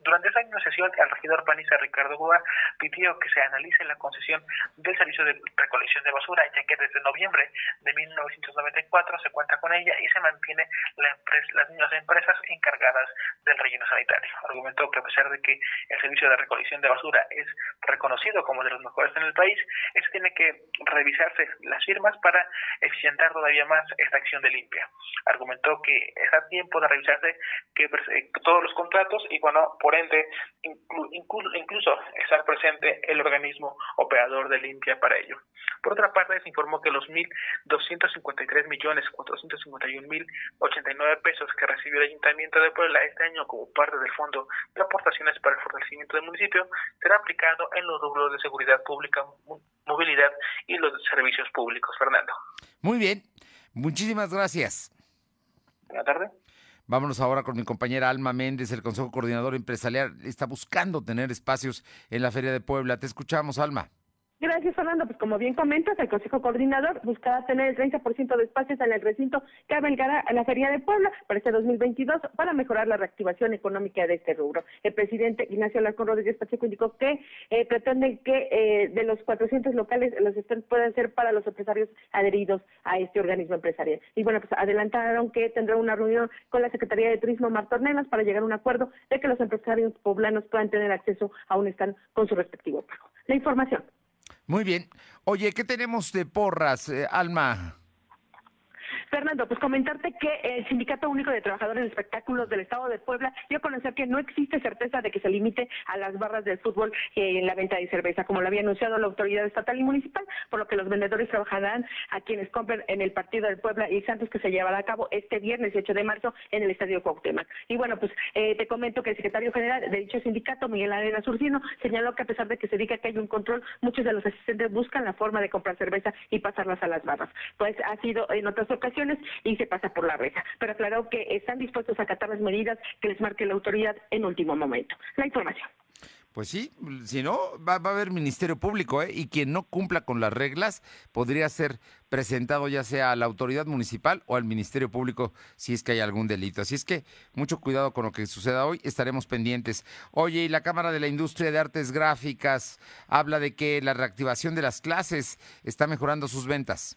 Durante esa misma sesión, el regidor panista Ricardo Gua pidió que se analice la concesión del servicio de recolección de basura, ya que desde noviembre de 1994 se cuenta con ella y se mantiene la empresa, las mismas empresas encargadas del relleno sanitario. Argumentó que a pesar de que el servicio de recolección de basura es reconocido como de los mejores en el país, es tiene que revisarse las firmas para eficientar todavía más esta acción de limpia. Argumentó que es a tiempo de revisarse que eh, todos los contratos y bueno, por ende, incluso estar presente el organismo operador de limpia para ello. Por otra parte, se informó que los 1.253 millones 451 mil 89 pesos que recibió el Ayuntamiento de Puebla este año como parte del Fondo de Aportaciones para el Fortalecimiento del Municipio será aplicado en los rubros de seguridad pública, movilidad y los servicios públicos. Fernando. Muy bien, muchísimas gracias. Buenas tardes. Vámonos ahora con mi compañera Alma Méndez, el Consejo Coordinador Empresarial. Está buscando tener espacios en la Feria de Puebla. Te escuchamos, Alma. Gracias, Fernando. Pues como bien comentas, el Consejo Coordinador buscará tener el 30% de espacios en el recinto que albergará a la Feria de Puebla para este 2022 para mejorar la reactivación económica de este rubro. El presidente Ignacio Alarcón Rodríguez Pacheco indicó que eh, pretenden que eh, de los 400 locales los stands puedan ser para los empresarios adheridos a este organismo empresarial. Y bueno, pues adelantaron que tendrá una reunión con la Secretaría de Turismo Martornelas para llegar a un acuerdo de que los empresarios poblanos puedan tener acceso a un stand con su respectivo pago. La información. Muy bien. Oye, ¿qué tenemos de porras, eh, Alma? Fernando, pues comentarte que el Sindicato Único de Trabajadores de Espectáculos del Estado de Puebla dio a conocer que no existe certeza de que se limite a las barras del fútbol en la venta de cerveza, como lo había anunciado la autoridad estatal y municipal, por lo que los vendedores trabajarán a quienes compren en el partido del Puebla y Santos que se llevará a cabo este viernes 8 de marzo en el Estadio Cuauhtémoc. Y bueno, pues eh, te comento que el secretario general de dicho sindicato, Miguel Arena Surcino, señaló que a pesar de que se diga que hay un control, muchos de los asistentes buscan la forma de comprar cerveza y pasarlas a las barras. Pues ha sido en otras ocasiones y se pasa por la reja. Pero aclaró que están dispuestos a acatar las medidas que les marque la autoridad en último momento. La información. Pues sí, si no, va, a haber Ministerio Público, ¿eh? Y quien no cumpla con las reglas podría ser presentado ya sea a la autoridad municipal o al Ministerio Público si es que hay algún delito. Así es que mucho cuidado con lo que suceda hoy, estaremos pendientes. Oye, y la Cámara de la Industria de Artes Gráficas habla de que la reactivación de las clases está mejorando sus ventas.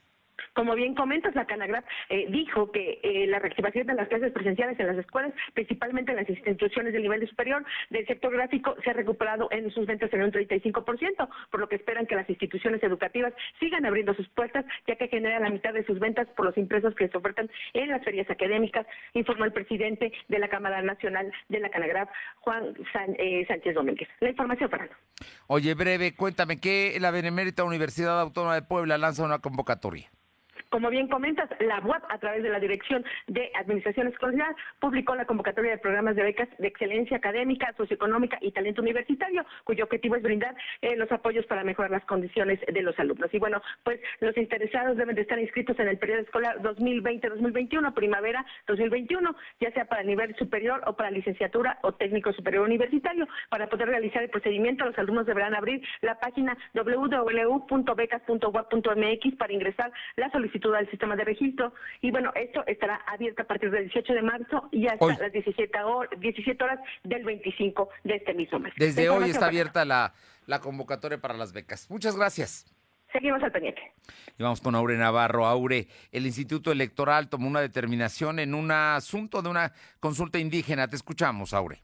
Como bien comentas, la Canagraf eh, dijo que eh, la reactivación de las clases presenciales en las escuelas, principalmente en las instituciones del nivel superior del sector gráfico, se ha recuperado en sus ventas en un 35%, por lo que esperan que las instituciones educativas sigan abriendo sus puertas, ya que genera la mitad de sus ventas por los impresos que se ofertan en las ferias académicas, informó el presidente de la Cámara Nacional de la Canagraf, Juan eh, Sánchez Domínguez. La información, Fernando. Oye, breve, cuéntame que la Benemérita Universidad Autónoma de Puebla lanza una convocatoria. Como bien comentas, la UAP, a través de la Dirección de Administración Escolar, publicó la convocatoria de programas de becas de excelencia académica, socioeconómica y talento universitario, cuyo objetivo es brindar eh, los apoyos para mejorar las condiciones de los alumnos. Y bueno, pues los interesados deben de estar inscritos en el periodo escolar 2020-2021, primavera 2021, ya sea para nivel superior o para licenciatura o técnico superior universitario. Para poder realizar el procedimiento, los alumnos deberán abrir la página www.becas.wap.mx para ingresar la solicitud al sistema de registro. Y bueno, esto estará abierto a partir del 18 de marzo y hasta las 17 horas, 17 horas del 25 de este mismo mes. Desde hoy está abierta la, la convocatoria para las becas. Muchas gracias. Seguimos al pendiente. Y vamos con Aure Navarro. Aure, el Instituto Electoral tomó una determinación en un asunto de una consulta indígena. Te escuchamos, Aure.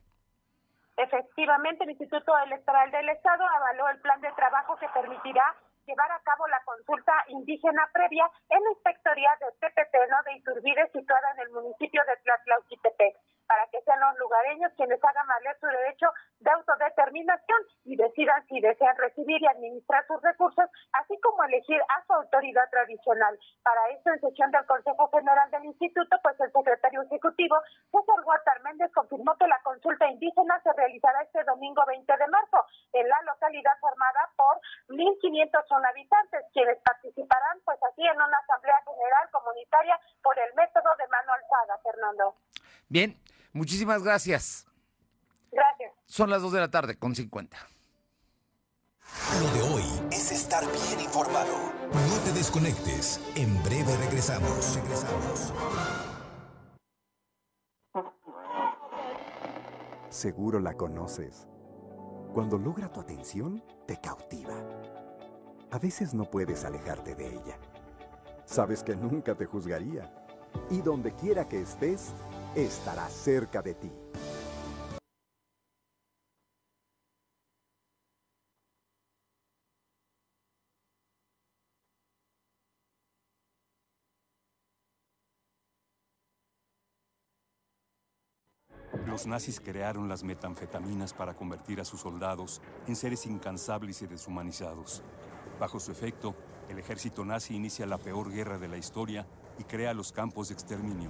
Efectivamente, el Instituto Electoral del Estado avaló el plan de trabajo que permitirá llevar a cabo la consulta indígena previa en la inspectoría de Tepeteno de Iturbide, situada en el municipio de Tlatlauquitepec para que sean los lugareños quienes hagan valer su derecho de autodeterminación y decidan si desean recibir y administrar sus recursos, así como elegir a su autoridad tradicional. Para esto, en sesión del Consejo General del Instituto, pues el secretario ejecutivo, César Guatar Méndez, confirmó que la consulta indígena se realizará este domingo 20 de marzo en la localidad formada por 1.500 habitantes, quienes participarán pues así en una asamblea general comunitaria por el método de mano alzada, Fernando. Bien, Muchísimas gracias. Gracias. Son las 2 de la tarde con 50. Lo de hoy es estar bien informado. No te desconectes. En breve regresamos. Regresamos. Seguro la conoces. Cuando logra tu atención, te cautiva. A veces no puedes alejarte de ella. Sabes que nunca te juzgaría. Y donde quiera que estés, estará cerca de ti. Los nazis crearon las metanfetaminas para convertir a sus soldados en seres incansables y deshumanizados. Bajo su efecto, el ejército nazi inicia la peor guerra de la historia y crea los campos de exterminio.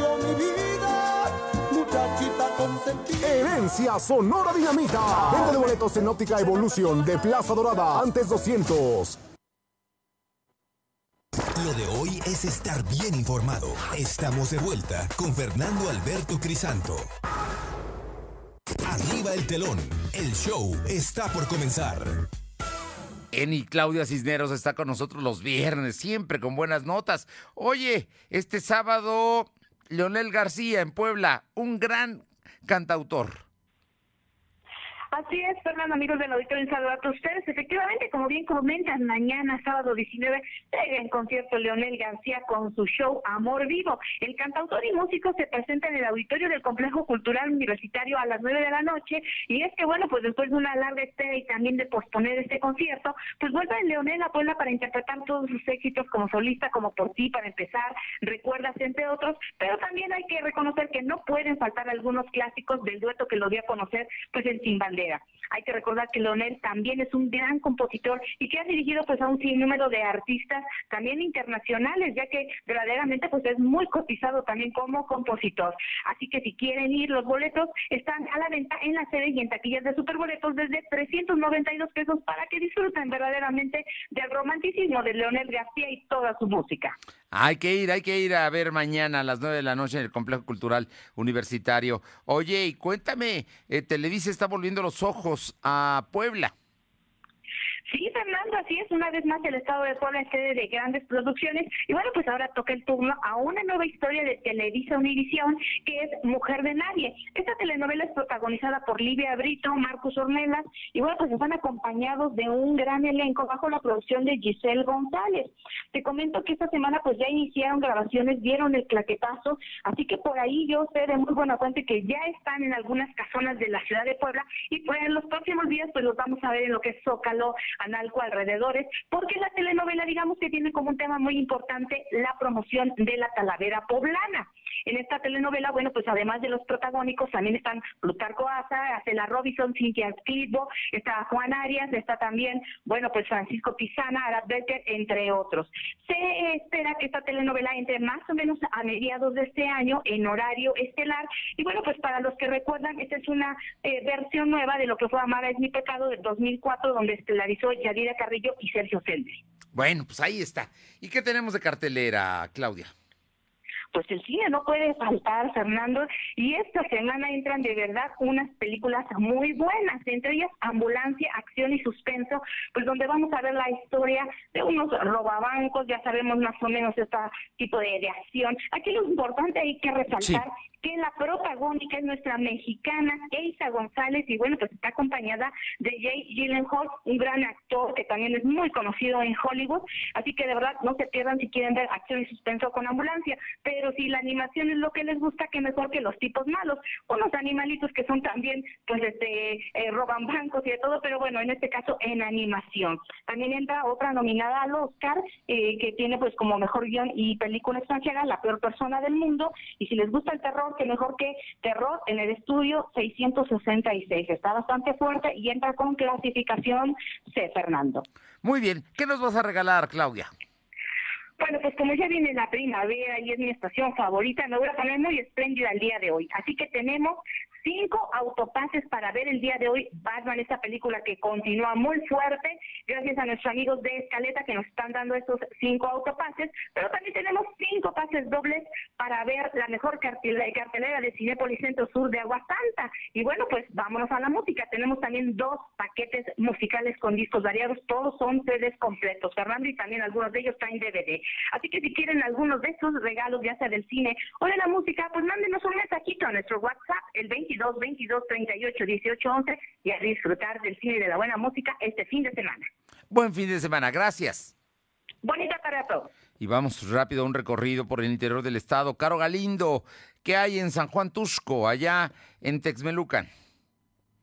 Herencia Sonora Dinamita. Vende de boletos en óptica Evolución de Plaza Dorada. Antes 200. Lo de hoy es estar bien informado. Estamos de vuelta con Fernando Alberto Crisanto. Arriba el telón. El show está por comenzar. Eni Claudia Cisneros está con nosotros los viernes, siempre con buenas notas. Oye, este sábado, Leonel García en Puebla, un gran cantautor. Así es, Fernando, amigos del auditorio, un saludo a ustedes. Efectivamente, como bien comentan, mañana, sábado 19, llega en concierto Leonel García con su show Amor Vivo. El cantautor y músico se presenta en el auditorio del Complejo Cultural Universitario a las 9 de la noche. Y es que, bueno, pues después de una larga espera y también de posponer este concierto, pues vuelve Leonel a Puebla para interpretar todos sus éxitos como solista, como por ti, para empezar, recuerdas, entre otros. Pero también hay que reconocer que no pueden faltar algunos clásicos del dueto que lo dio a conocer, pues en Hay que recordar que Leonel también es un gran compositor y que ha dirigido pues a un sinnúmero de artistas también internacionales, ya que verdaderamente pues es muy cotizado también como compositor. Así que si quieren ir, los boletos están a la venta en la sede y en taquillas de Superboletos desde 392 pesos para que disfruten verdaderamente del romanticismo de Leonel García y toda su música. Hay que ir, hay que ir a ver mañana a las nueve de la noche en el Complejo Cultural Universitario. Oye, y cuéntame, eh, Televisa está volviendo los ojos a Puebla. Sí, Fernando, así es. Una vez más, el Estado de Puebla es sede de grandes producciones. Y bueno, pues ahora toca el turno a una nueva historia de Televisa Univisión, que es Mujer de Nadie. Esta telenovela es protagonizada por Livia Brito, Marcos Ornelas, y bueno, pues están acompañados de un gran elenco bajo la producción de Giselle González. Te comento que esta semana pues ya iniciaron grabaciones, dieron el claquetazo, así que por ahí yo sé de muy buena fuente que ya están en algunas casonas de la ciudad de Puebla y pues en los próximos días pues los vamos a ver en lo que es Zócalo, Analco, alrededores, porque la telenovela digamos que tiene como un tema muy importante la promoción de la Talavera poblana. En esta telenovela, bueno, pues además de los protagónicos, también están Plutarco Asa, Acela Robinson, Cintia Clitbo, está Juan Arias, está también, bueno, pues Francisco Pizana, Arad Becker, entre otros. Se espera que esta telenovela entre más o menos a mediados de este año en horario estelar. Y bueno, pues para los que recuerdan, esta es una eh, versión nueva de lo que fue Amada es mi pecado del 2004, donde estelarizó Yadira Carrillo y Sergio Seldes. Bueno, pues ahí está. ¿Y qué tenemos de cartelera, Claudia? Pues el cine no puede faltar, Fernando, y esta semana entran de verdad unas películas muy buenas, entre ellas Ambulancia, Acción y Suspenso, pues donde vamos a ver la historia de unos robabancos, ya sabemos más o menos este tipo de, de acción. Aquí lo importante hay que resaltar que la protagónica es nuestra mexicana Eisa González y bueno, pues está acompañada de Jay Gyllenhaal, un gran actor que también es muy conocido en Hollywood, así que de verdad no se pierdan si quieren ver acción y suspenso con ambulancia, pero si la animación es lo que les gusta, que mejor que los tipos malos, unos animalitos que son también, pues este, eh, roban bancos y de todo, pero bueno, en este caso en animación. También entra otra nominada al Oscar, eh, que tiene pues como mejor guion y película extranjera, La peor persona del mundo, y si les gusta el terror, que mejor que terror en el estudio 666. Está bastante fuerte y entra con clasificación C, Fernando. Muy bien. ¿Qué nos vas a regalar, Claudia? Bueno, pues como ya viene la primavera y es mi estación favorita, me voy a poner muy espléndida el día de hoy. Así que tenemos cinco autopases para ver el día de hoy Batman, esta película que continúa muy fuerte, gracias a nuestros amigos de Escaleta que nos están dando estos cinco autopases, pero también tenemos cinco pases dobles para ver la mejor cartelera de Cinepolis Centro Sur de Agua Santa. Y bueno, pues vámonos a la música. Tenemos también dos paquetes musicales con discos variados, todos son CDs completos, Fernando, y también algunos de ellos traen DVD. Así que si quieren algunos de estos regalos, ya sea del cine o de la música, pues mándenos un mensajito a nuestro WhatsApp, el 20 22 22 38 18 11 y a disfrutar del cine y de la buena música este fin de semana. Buen fin de semana, gracias. Bonita tarde a todos. Y vamos rápido a un recorrido por el interior del estado. Caro Galindo, ¿qué hay en San Juan Tusco, allá en Texmelucan?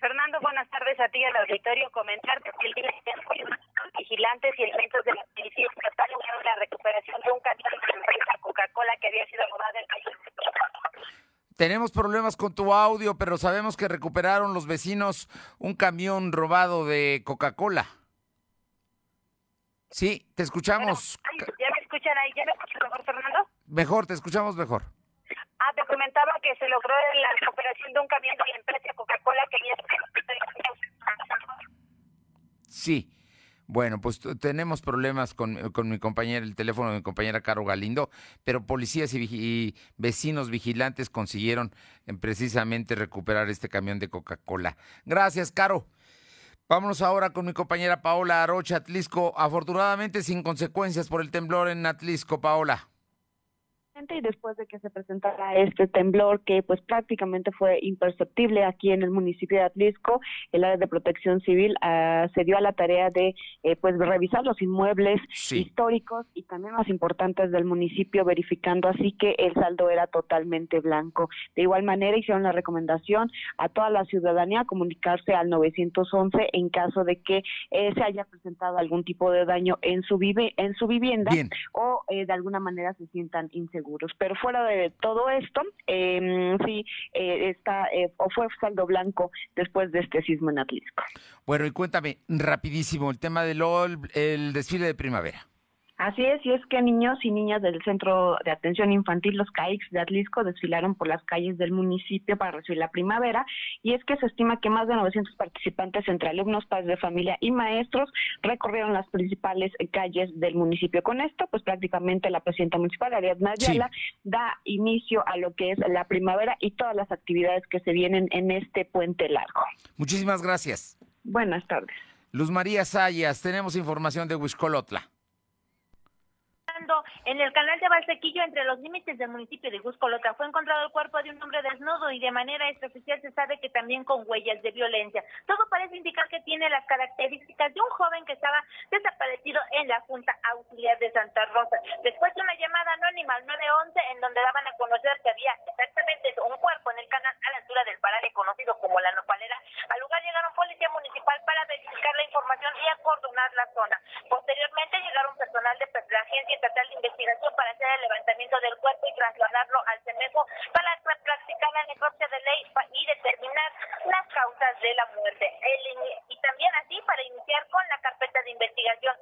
Fernando, buenas tardes a ti al auditorio. Comentarte que el día de vigilantes y elementos de la policía estatal la recuperación de un camión de la empresa Coca-Cola que había sido robado en país. Tenemos problemas con tu audio, pero sabemos que recuperaron los vecinos un camión robado de Coca-Cola. Sí, te escuchamos. ¿Ya me escuchan ahí? ¿Ya me escuchan mejor, Fernando? Mejor, te escuchamos mejor. Ah, te comentaba que se logró la recuperación de un camión de la empresa Coca-Cola que había... Sí. Bueno, pues tenemos problemas con, mi compañera, el teléfono de mi compañera Caro Galindo, pero policías y, vecinos vigilantes consiguieron eh, precisamente recuperar este camión de Coca-Cola. Gracias, Caro. Vámonos ahora con mi compañera Paola Arocha, Atlisco. Afortunadamente sin consecuencias por el temblor en Atlisco, Paola y después de que se presentara este temblor que pues prácticamente fue imperceptible aquí en el municipio de Atlisco, el área de protección civil uh, se dio a la tarea de eh, pues revisar los inmuebles históricos y también más importantes del municipio, verificando así que el saldo era totalmente blanco. De igual manera hicieron la recomendación a toda la ciudadanía a comunicarse al 911 en caso de que eh, se haya presentado algún tipo de daño en su vive en su vivienda o eh, de alguna manera se sientan inseguros pero fuera de todo esto, eh, sí, eh, está, eh, o fue saldo blanco después de este sismo en Atlisco. Bueno, y cuéntame rapidísimo el tema del el desfile de primavera. Así es, y es que niños y niñas del Centro de Atención Infantil, los CAIX de Atlisco, desfilaron por las calles del municipio para recibir la primavera, y es que se estima que más de 900 participantes entre alumnos, padres de familia y maestros recorrieron las principales calles del municipio. Con esto, pues prácticamente la presidenta municipal, Ariadna Ayala, da inicio a lo que es la primavera y todas las actividades que se vienen en este puente largo. Muchísimas gracias. Buenas tardes. Luz María Sayas, tenemos información de En el canal de Valsequillo entre los límites del municipio de Guscolota. Fue encontrado el cuerpo de un hombre desnudo y de manera extraoficial se sabe que también con huellas de violencia. Todo parece indicar que tiene las características de un joven que estaba desaparecido en la Junta Auxiliar de Santa Rosa. Después de una llamada anónima al 911 en donde daban a conocer que había exactamente un cuerpo en el canal a la altura del paraje conocido como la Nopalera, al lugar llegaron policía municipal para verificar la información y acordonar la zona. Posteriormente llegaron personal de la Agencia de Investigación para hacer el levantamiento del cuerpo y trasladarlo al CEMEFO para practicar la necropsia de ley y determinar las causas de la muerte. y también así para iniciar con la carpeta de investigación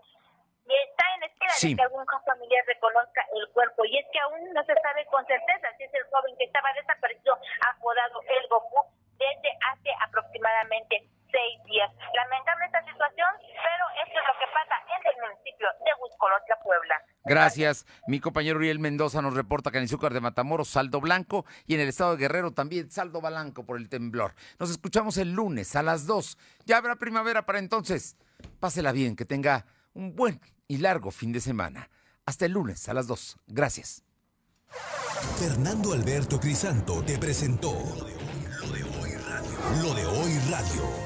y está en espera de que algún familiar reconozca el cuerpo. Y es que aún no se sabe con certeza si es el joven que estaba desaparecido, apodado El Goku, desde hace aproximadamente seis días. Lamentable esta situación, pero esto es lo que pasa en el municipio de Huizcolotla, Puebla. Gracias. Mi compañero Uriel Mendoza nos reporta que en Izúcar de Matamoros, saldo blanco, y en el estado de Guerrero también saldo blanco por el temblor. Nos escuchamos el lunes a las 2. Ya habrá primavera para entonces. Pásela bien, que tenga un buen y largo fin de semana. Hasta el lunes a las 2. Gracias. Fernando Alberto Crisanto te presentó Lo de Hoy Radio. Lo de Hoy Radio.